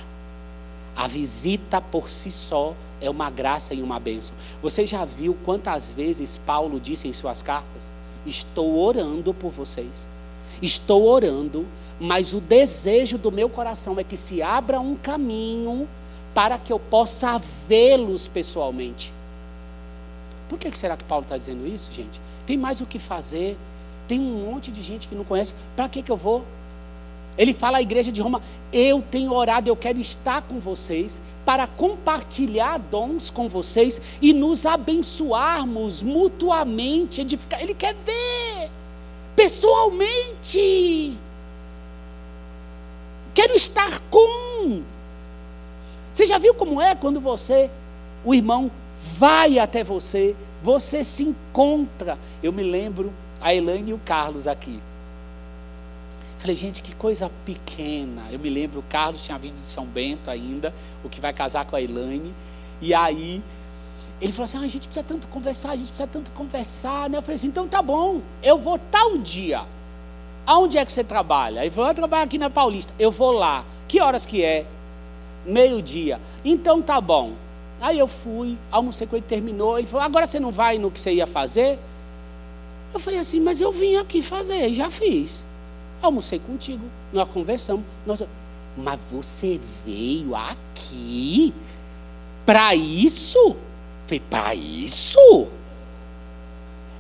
Speaker 1: A visita por si só é uma graça e uma bênção. Você já viu quantas vezes Paulo disse em suas cartas: Estou orando por vocês. Estou orando mas o desejo do meu coração é que se abra um caminho para que eu possa vê-los pessoalmente. Por que será que Paulo está dizendo isso, gente? Tem mais o que fazer, tem um monte de gente que não conhece, para que, que eu vou? Ele fala à igreja de Roma: Eu tenho orado, eu quero estar com vocês para compartilhar dons com vocês e nos abençoarmos mutuamente, edificar. Ele quer ver pessoalmente. Quero estar com. Você já viu como é quando você, o irmão, vai até você, você se encontra. Eu me lembro a Elaine e o Carlos aqui. Falei, gente, que coisa pequena. Eu me lembro, o Carlos tinha vindo de São Bento ainda, o que vai casar com a Elaine. E aí, ele falou assim: ah, a gente precisa tanto conversar, a gente precisa tanto conversar. Né? Eu falei assim: então tá bom, eu vou tal dia. Aonde é que você trabalha? Ele falou, eu trabalho aqui na Paulista. Eu vou lá. Que horas que é? Meio-dia. Então tá bom. Aí eu fui, almocei com ele, terminou. Ele falou, agora você não vai no que você ia fazer? Eu falei assim, mas eu vim aqui fazer, já fiz. Almocei contigo, nós conversamos. Nós... Mas você veio aqui para isso? Para isso?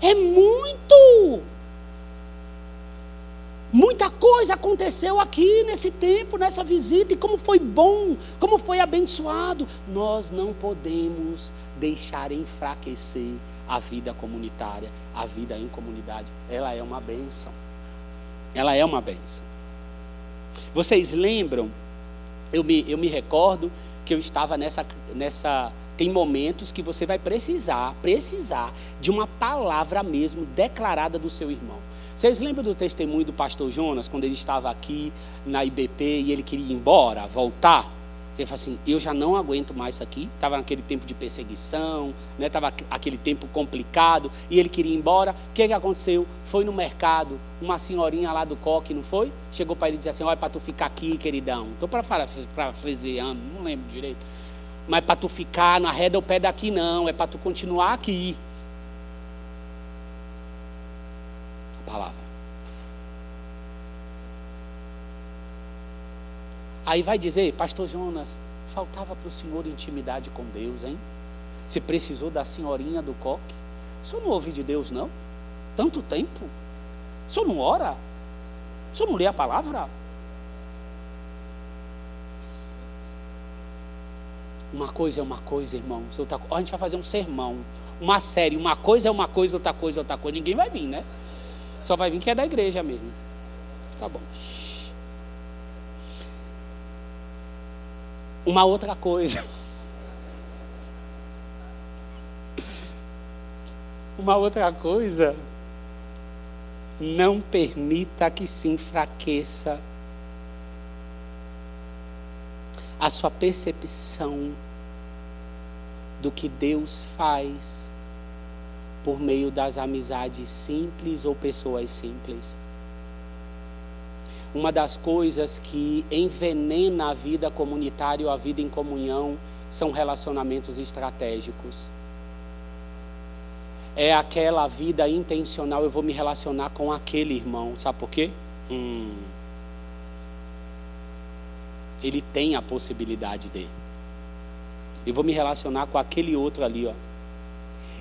Speaker 1: É muito! Muita coisa aconteceu aqui nesse tempo, nessa visita, e como foi bom, como foi abençoado. Nós não podemos deixar enfraquecer a vida comunitária, a vida em comunidade. Ela é uma benção. Ela é uma benção. Vocês lembram? Eu me, eu me recordo que eu estava nessa, nessa. Tem momentos que você vai precisar, precisar de uma palavra mesmo declarada do seu irmão. Vocês lembram do testemunho do pastor Jonas, quando ele estava aqui na IBP e ele queria ir embora, voltar? Ele falou assim: Eu já não aguento mais isso aqui. Estava naquele tempo de perseguição, estava né? aquele tempo complicado e ele queria ir embora. O que, que aconteceu? Foi no mercado, uma senhorinha lá do coque, não foi? Chegou para ele e disse assim: Olha, para tu ficar aqui, queridão. Estou para fraseando, não lembro direito. mas para tu ficar na reda o pé daqui não, é para tu continuar aqui. A palavra. Aí vai dizer, pastor Jonas, faltava para o senhor intimidade com Deus, hein? Você precisou da senhorinha do coque? O senhor não ouve de Deus, não? Tanto tempo? O senhor não ora? O senhor não lê a palavra? Uma coisa é uma coisa, irmãos. Outra... A gente vai fazer um sermão, uma série. Uma coisa é uma coisa, outra coisa é outra coisa. Ninguém vai vir, né? Só vai vir quem é da igreja mesmo. Tá bom. Uma outra coisa. Uma outra coisa. Não permita que se enfraqueça a sua percepção do que Deus faz por meio das amizades simples ou pessoas simples uma das coisas que envenena a vida comunitária ou a vida em comunhão são relacionamentos estratégicos. É aquela vida intencional, eu vou me relacionar com aquele irmão, sabe por quê? Hum, ele tem a possibilidade de. Eu vou me relacionar com aquele outro ali, ó.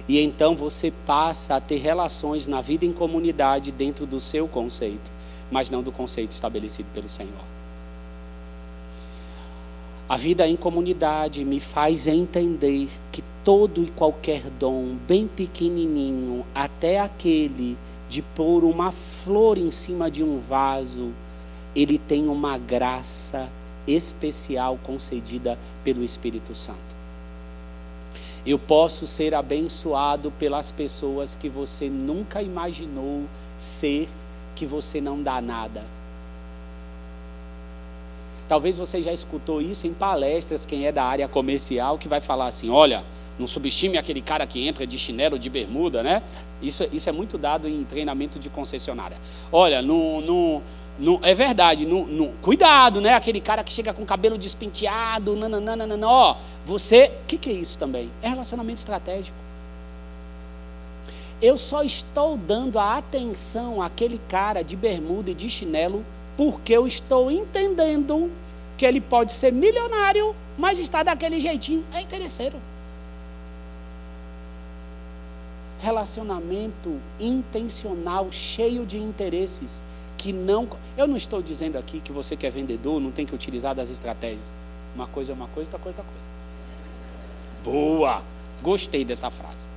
Speaker 1: E então você passa a ter relações na vida em comunidade dentro do seu conceito mas não do conceito estabelecido pelo Senhor. A vida em comunidade me faz entender que todo e qualquer dom, bem pequenininho, até aquele de pôr uma flor em cima de um vaso, ele tem uma graça especial concedida pelo Espírito Santo. Eu posso ser abençoado pelas pessoas que você nunca imaginou ser que você não dá nada. Talvez você já escutou isso em palestras, quem é da área comercial, que vai falar assim: olha, não subestime aquele cara que entra de chinelo, de bermuda, né? Isso, isso é muito dado em treinamento de concessionária. Olha, no, no, é verdade, no, no, cuidado, né? Aquele cara que chega com cabelo despenteado, nananana, ó, você, o que, que é isso também? É relacionamento estratégico. Eu só estou dando a atenção àquele cara de bermuda e de chinelo porque eu estou entendendo que ele pode ser milionário, mas está daquele jeitinho. É interesseiro. Relacionamento intencional, cheio de interesses, que não. Eu não estou dizendo aqui que você que é vendedor não tem que utilizar das estratégias. Uma coisa é uma coisa, outra coisa é outra coisa. Boa! Gostei dessa frase.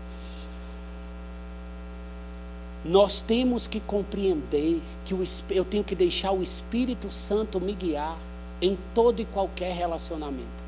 Speaker 1: Nós temos que compreender que o, eu tenho que deixar o Espírito Santo me guiar em todo e qualquer relacionamento.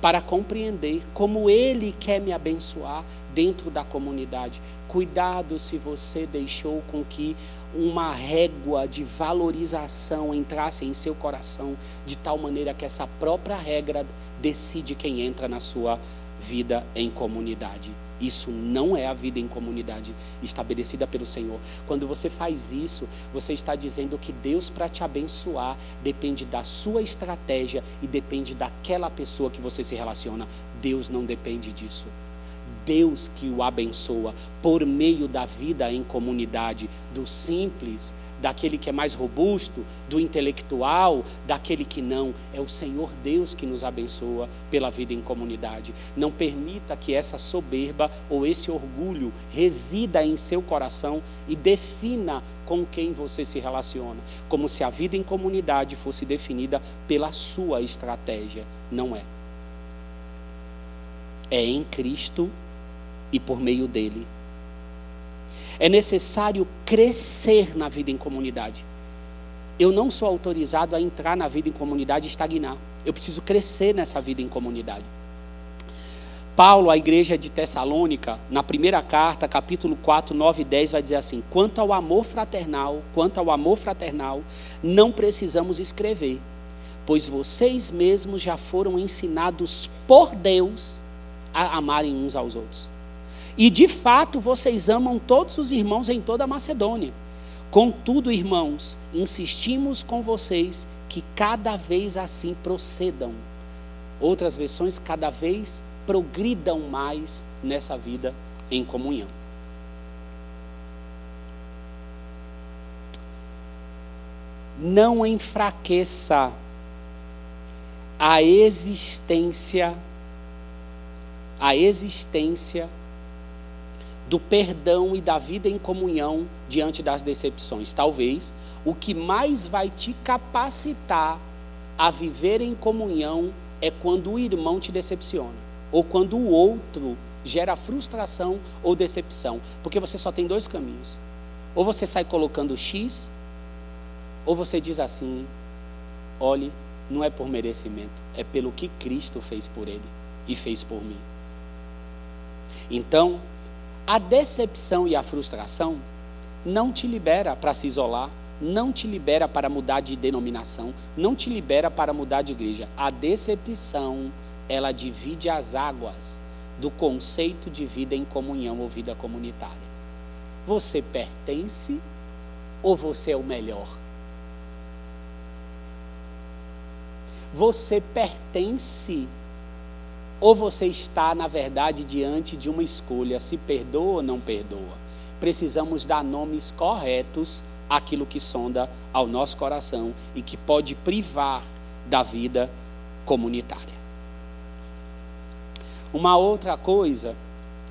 Speaker 1: Para compreender como Ele quer me abençoar dentro da comunidade. Cuidado se você deixou com que uma régua de valorização entrasse em seu coração, de tal maneira que essa própria regra decide quem entra na sua vida em comunidade. Isso não é a vida em comunidade estabelecida pelo Senhor. Quando você faz isso, você está dizendo que Deus, para te abençoar, depende da sua estratégia e depende daquela pessoa que você se relaciona. Deus não depende disso. Deus que o abençoa por meio da vida em comunidade, do simples, daquele que é mais robusto, do intelectual, daquele que não. É o Senhor Deus que nos abençoa pela vida em comunidade. Não permita que essa soberba ou esse orgulho resida em seu coração e defina com quem você se relaciona, como se a vida em comunidade fosse definida pela sua estratégia. Não é. É em Cristo e por meio dele é necessário crescer na vida em comunidade. Eu não sou autorizado a entrar na vida em comunidade e estagnar. Eu preciso crescer nessa vida em comunidade. Paulo, à igreja de Tessalônica, na primeira carta, capítulo 4, 9 e 10, vai dizer assim: quanto ao amor fraternal, quanto ao amor fraternal, não precisamos escrever, pois vocês mesmos já foram ensinados por Deus a amarem uns aos outros. E de fato vocês amam todos os irmãos em toda a Macedônia. Contudo, irmãos, insistimos com vocês que cada vez assim procedam. outras versões, cada vez progridam mais nessa vida em comunhão. Não enfraqueça a existência a existência do perdão e da vida em comunhão diante das decepções. Talvez o que mais vai te capacitar a viver em comunhão é quando o irmão te decepciona, ou quando o outro gera frustração ou decepção, porque você só tem dois caminhos. Ou você sai colocando X, ou você diz assim: olhe, não é por merecimento, é pelo que Cristo fez por ele e fez por mim. Então, a decepção e a frustração não te libera para se isolar, não te libera para mudar de denominação, não te libera para mudar de igreja. A decepção, ela divide as águas do conceito de vida em comunhão ou vida comunitária. Você pertence ou você é o melhor? Você pertence ou você está, na verdade, diante de uma escolha: se perdoa ou não perdoa. Precisamos dar nomes corretos àquilo que sonda ao nosso coração e que pode privar da vida comunitária. Uma outra coisa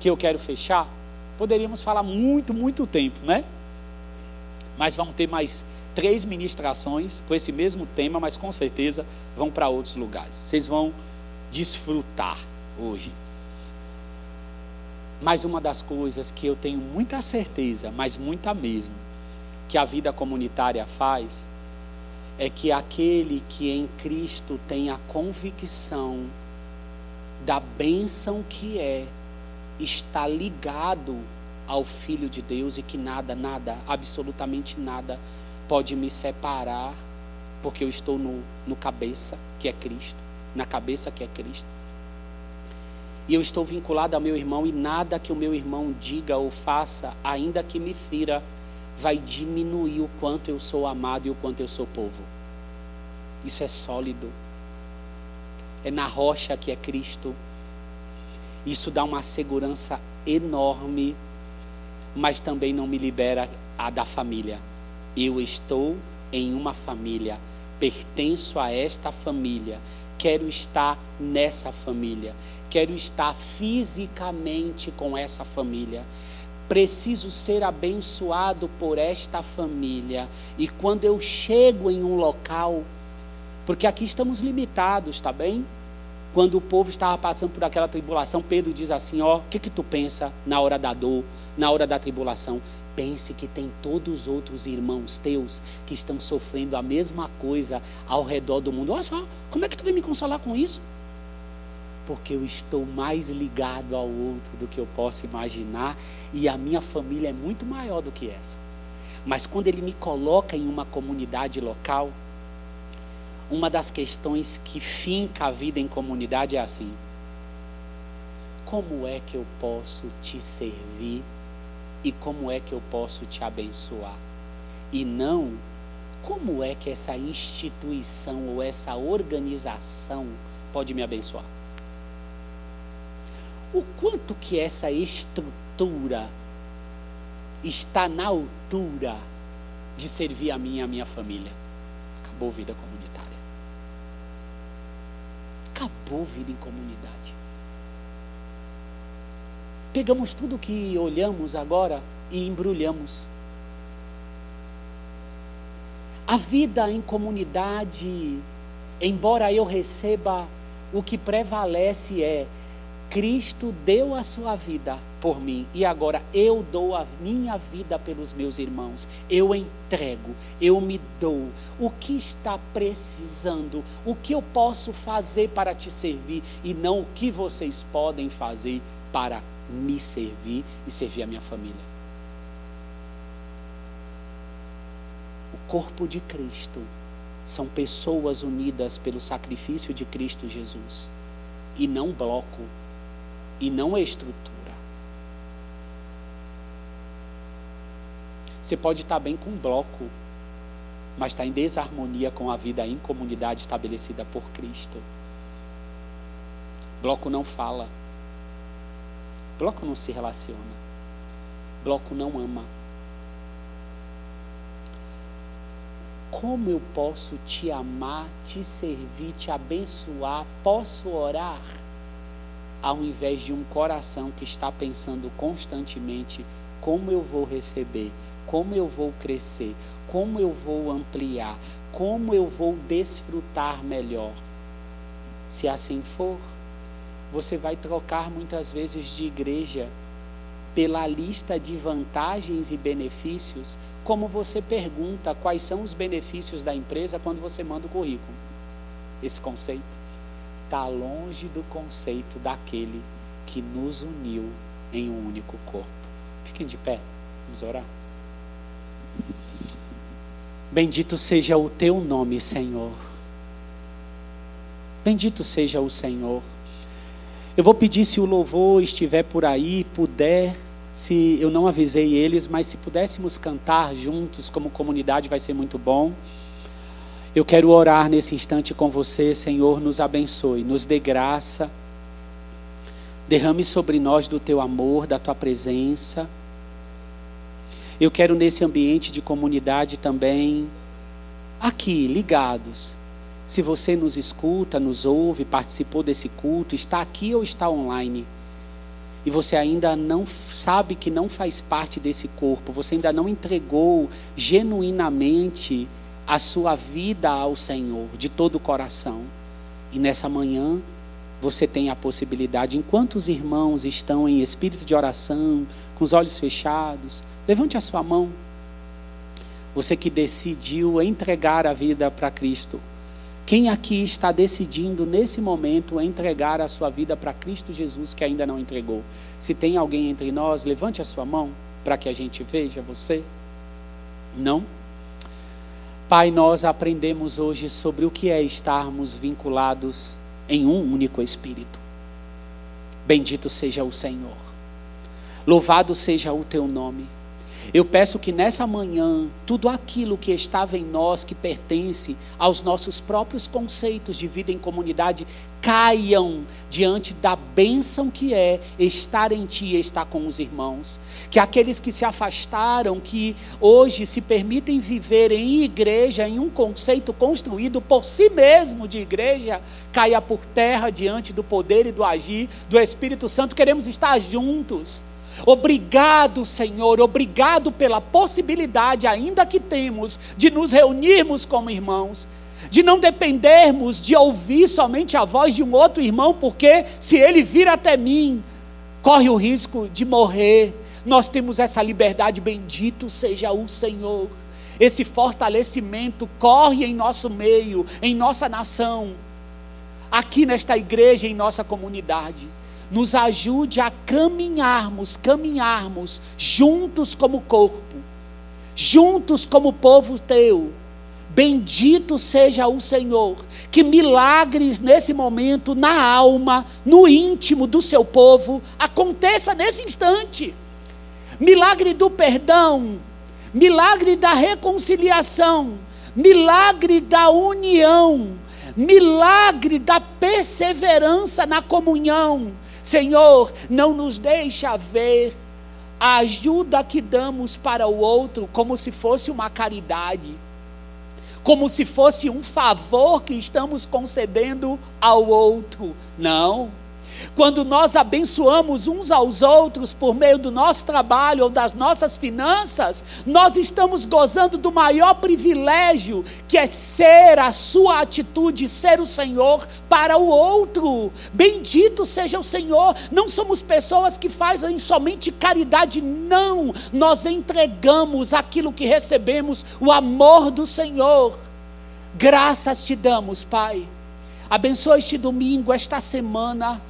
Speaker 1: que eu quero fechar, poderíamos falar muito, muito tempo, né? Mas vamos ter mais três ministrações com esse mesmo tema, mas com certeza vão para outros lugares. Vocês vão desfrutar hoje. Mas uma das coisas que eu tenho muita certeza, mas muita mesmo, que a vida comunitária faz, é que aquele que em Cristo tem a convicção da bênção que é está ligado ao Filho de Deus e que nada, nada, absolutamente nada pode me separar, porque eu estou no, no cabeça, que é Cristo na cabeça que é Cristo. E eu estou vinculado ao meu irmão, e nada que o meu irmão diga ou faça, ainda que me fira, vai diminuir o quanto eu sou amado e o quanto eu sou povo. Isso é sólido. É na rocha que é Cristo. Isso dá uma segurança enorme, mas também não me libera a da família. Eu estou em uma família, pertenço a esta família Quero estar nessa família. Quero estar fisicamente com essa família. Preciso ser abençoado por esta família. E quando eu chego em um local, porque aqui estamos limitados, tá bem? Quando o povo estava passando por aquela tribulação, Pedro diz assim: Ó, o que, que tu pensa na hora da dor, na hora da tribulação? Pense que tem todos os outros irmãos teus que estão sofrendo a mesma coisa ao redor do mundo. Olha só, como é que tu vem me consolar com isso? Porque eu estou mais ligado ao outro do que eu posso imaginar e a minha família é muito maior do que essa. Mas quando ele me coloca em uma comunidade local, uma das questões que finca a vida em comunidade é assim: como é que eu posso te servir e como é que eu posso te abençoar. E não como é que essa instituição ou essa organização pode me abençoar. O quanto que essa estrutura está na altura de servir a mim e a minha família. Acabou vida comunitária. Acabou vida em comunidade. Pegamos tudo que olhamos agora e embrulhamos. A vida em comunidade, embora eu receba, o que prevalece é Cristo deu a sua vida por mim e agora eu dou a minha vida pelos meus irmãos. Eu entrego, eu me dou. O que está precisando? O que eu posso fazer para te servir e não o que vocês podem fazer para me servir e servir a minha família. O corpo de Cristo são pessoas unidas pelo sacrifício de Cristo Jesus, e não bloco, e não estrutura. Você pode estar bem com um bloco, mas está em desarmonia com a vida em comunidade estabelecida por Cristo. Bloco não fala. Bloco não se relaciona. Bloco não ama. Como eu posso te amar, te servir, te abençoar? Posso orar? Ao invés de um coração que está pensando constantemente como eu vou receber, como eu vou crescer, como eu vou ampliar, como eu vou desfrutar melhor. Se assim for, você vai trocar muitas vezes de igreja pela lista de vantagens e benefícios, como você pergunta quais são os benefícios da empresa quando você manda o currículo. Esse conceito está longe do conceito daquele que nos uniu em um único corpo. Fiquem de pé, vamos orar. Bendito seja o teu nome, Senhor. Bendito seja o Senhor. Eu vou pedir se o louvor estiver por aí, puder, se eu não avisei eles, mas se pudéssemos cantar juntos como comunidade vai ser muito bom. Eu quero orar nesse instante com você, Senhor, nos abençoe, nos dê graça. Derrame sobre nós do teu amor, da tua presença. Eu quero nesse ambiente de comunidade também, aqui, ligados. Se você nos escuta, nos ouve, participou desse culto, está aqui ou está online, e você ainda não sabe que não faz parte desse corpo, você ainda não entregou genuinamente a sua vida ao Senhor de todo o coração. E nessa manhã, você tem a possibilidade, enquanto os irmãos estão em espírito de oração, com os olhos fechados, levante a sua mão. Você que decidiu entregar a vida para Cristo. Quem aqui está decidindo nesse momento entregar a sua vida para Cristo Jesus que ainda não entregou? Se tem alguém entre nós, levante a sua mão para que a gente veja você. Não? Pai, nós aprendemos hoje sobre o que é estarmos vinculados em um único Espírito. Bendito seja o Senhor. Louvado seja o teu nome. Eu peço que nessa manhã, tudo aquilo que estava em nós, que pertence aos nossos próprios conceitos de vida em comunidade, caiam diante da bênção que é estar em Ti e estar com os irmãos. Que aqueles que se afastaram, que hoje se permitem viver em igreja, em um conceito construído por si mesmo de igreja, caia por terra diante do poder e do agir do Espírito Santo. Queremos estar juntos Obrigado, Senhor, obrigado pela possibilidade, ainda que temos, de nos reunirmos como irmãos, de não dependermos de ouvir somente a voz de um outro irmão, porque se ele vir até mim, corre o risco de morrer. Nós temos essa liberdade, bendito seja o Senhor. Esse fortalecimento corre em nosso meio, em nossa nação, aqui nesta igreja, em nossa comunidade nos ajude a caminharmos, caminharmos juntos como corpo, juntos como povo teu. Bendito seja o Senhor, que milagres nesse momento, na alma, no íntimo do seu povo, aconteça nesse instante. Milagre do perdão, milagre da reconciliação, milagre da união, milagre da perseverança na comunhão, Senhor, não nos deixa ver a ajuda que damos para o outro como se fosse uma caridade, como se fosse um favor que estamos concedendo ao outro. Não. Quando nós abençoamos uns aos outros por meio do nosso trabalho ou das nossas finanças, nós estamos gozando do maior privilégio, que é ser a sua atitude, ser o Senhor para o outro. Bendito seja o Senhor. Não somos pessoas que fazem somente caridade, não. Nós entregamos aquilo que recebemos, o amor do Senhor. Graças te damos, Pai. Abençoa este domingo, esta semana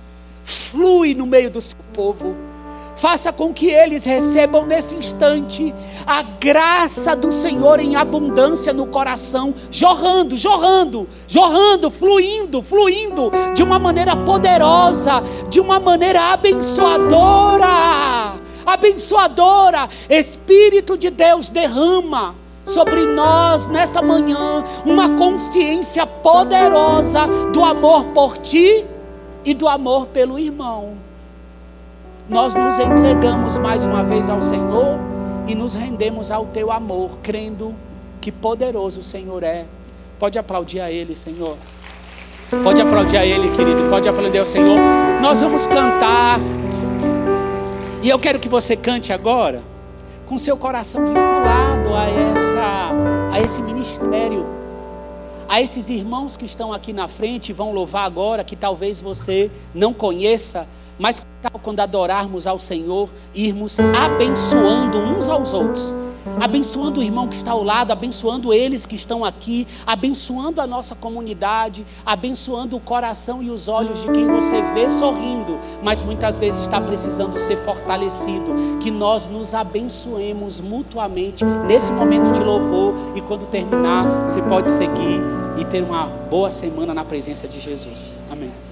Speaker 1: flui no meio do seu povo. Faça com que eles recebam nesse instante a graça do Senhor em abundância no coração, jorrando, jorrando, jorrando, fluindo, fluindo de uma maneira poderosa, de uma maneira abençoadora. Abençoadora, Espírito de Deus derrama sobre nós nesta manhã uma consciência poderosa do amor por ti e do amor pelo irmão. Nós nos entregamos mais uma vez ao Senhor e nos rendemos ao teu amor, crendo que poderoso o Senhor é. Pode aplaudir a Ele, Senhor. Pode aplaudir a Ele, querido. Pode aplaudir ao Senhor. Nós vamos cantar. E eu quero que você cante agora com seu coração vinculado a essa a esse ministério. A esses irmãos que estão aqui na frente vão louvar agora que talvez você não conheça, mas quando adorarmos ao Senhor, irmos abençoando uns aos outros abençoando o irmão que está ao lado, abençoando eles que estão aqui, abençoando a nossa comunidade, abençoando o coração e os olhos de quem você vê sorrindo, mas muitas vezes está precisando ser fortalecido. Que nós nos abençoemos mutuamente nesse momento de louvor e quando terminar, você pode seguir e ter uma boa semana na presença de Jesus. Amém.